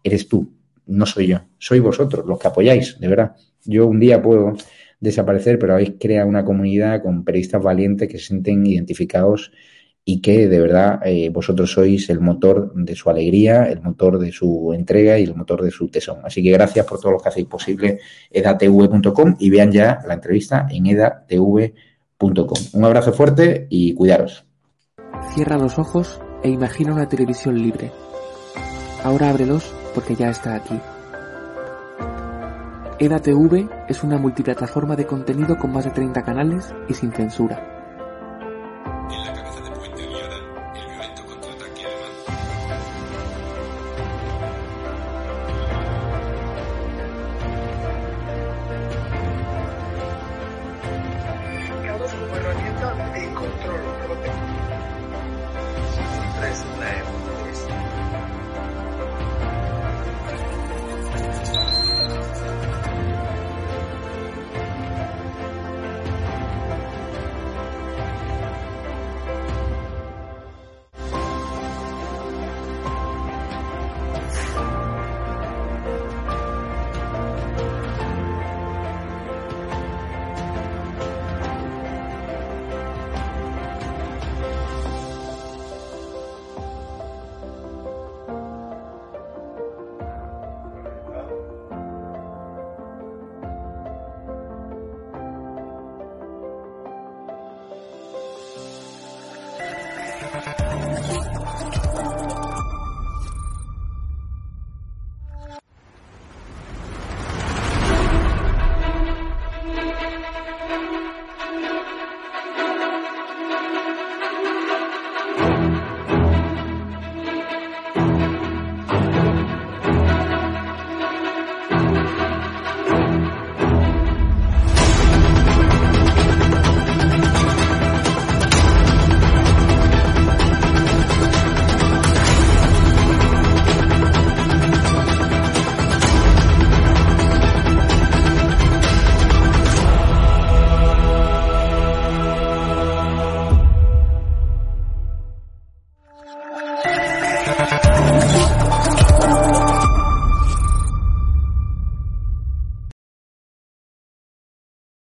eres tú, no soy yo, soy vosotros los que apoyáis, de verdad. Yo un día puedo desaparecer, pero habéis creado una comunidad con periodistas valientes que se sienten identificados y que de verdad eh, vosotros sois el motor de su alegría, el motor de su entrega y el motor de su tesón. Así que gracias por todo lo que hacéis posible edatv.com y vean ya la entrevista en edatv.com. Un abrazo fuerte y cuidaros. Cierra los ojos e imagina una televisión libre. Ahora ábrelos porque ya está aquí. EDATV es una multiplataforma de contenido con más de 30 canales y sin censura.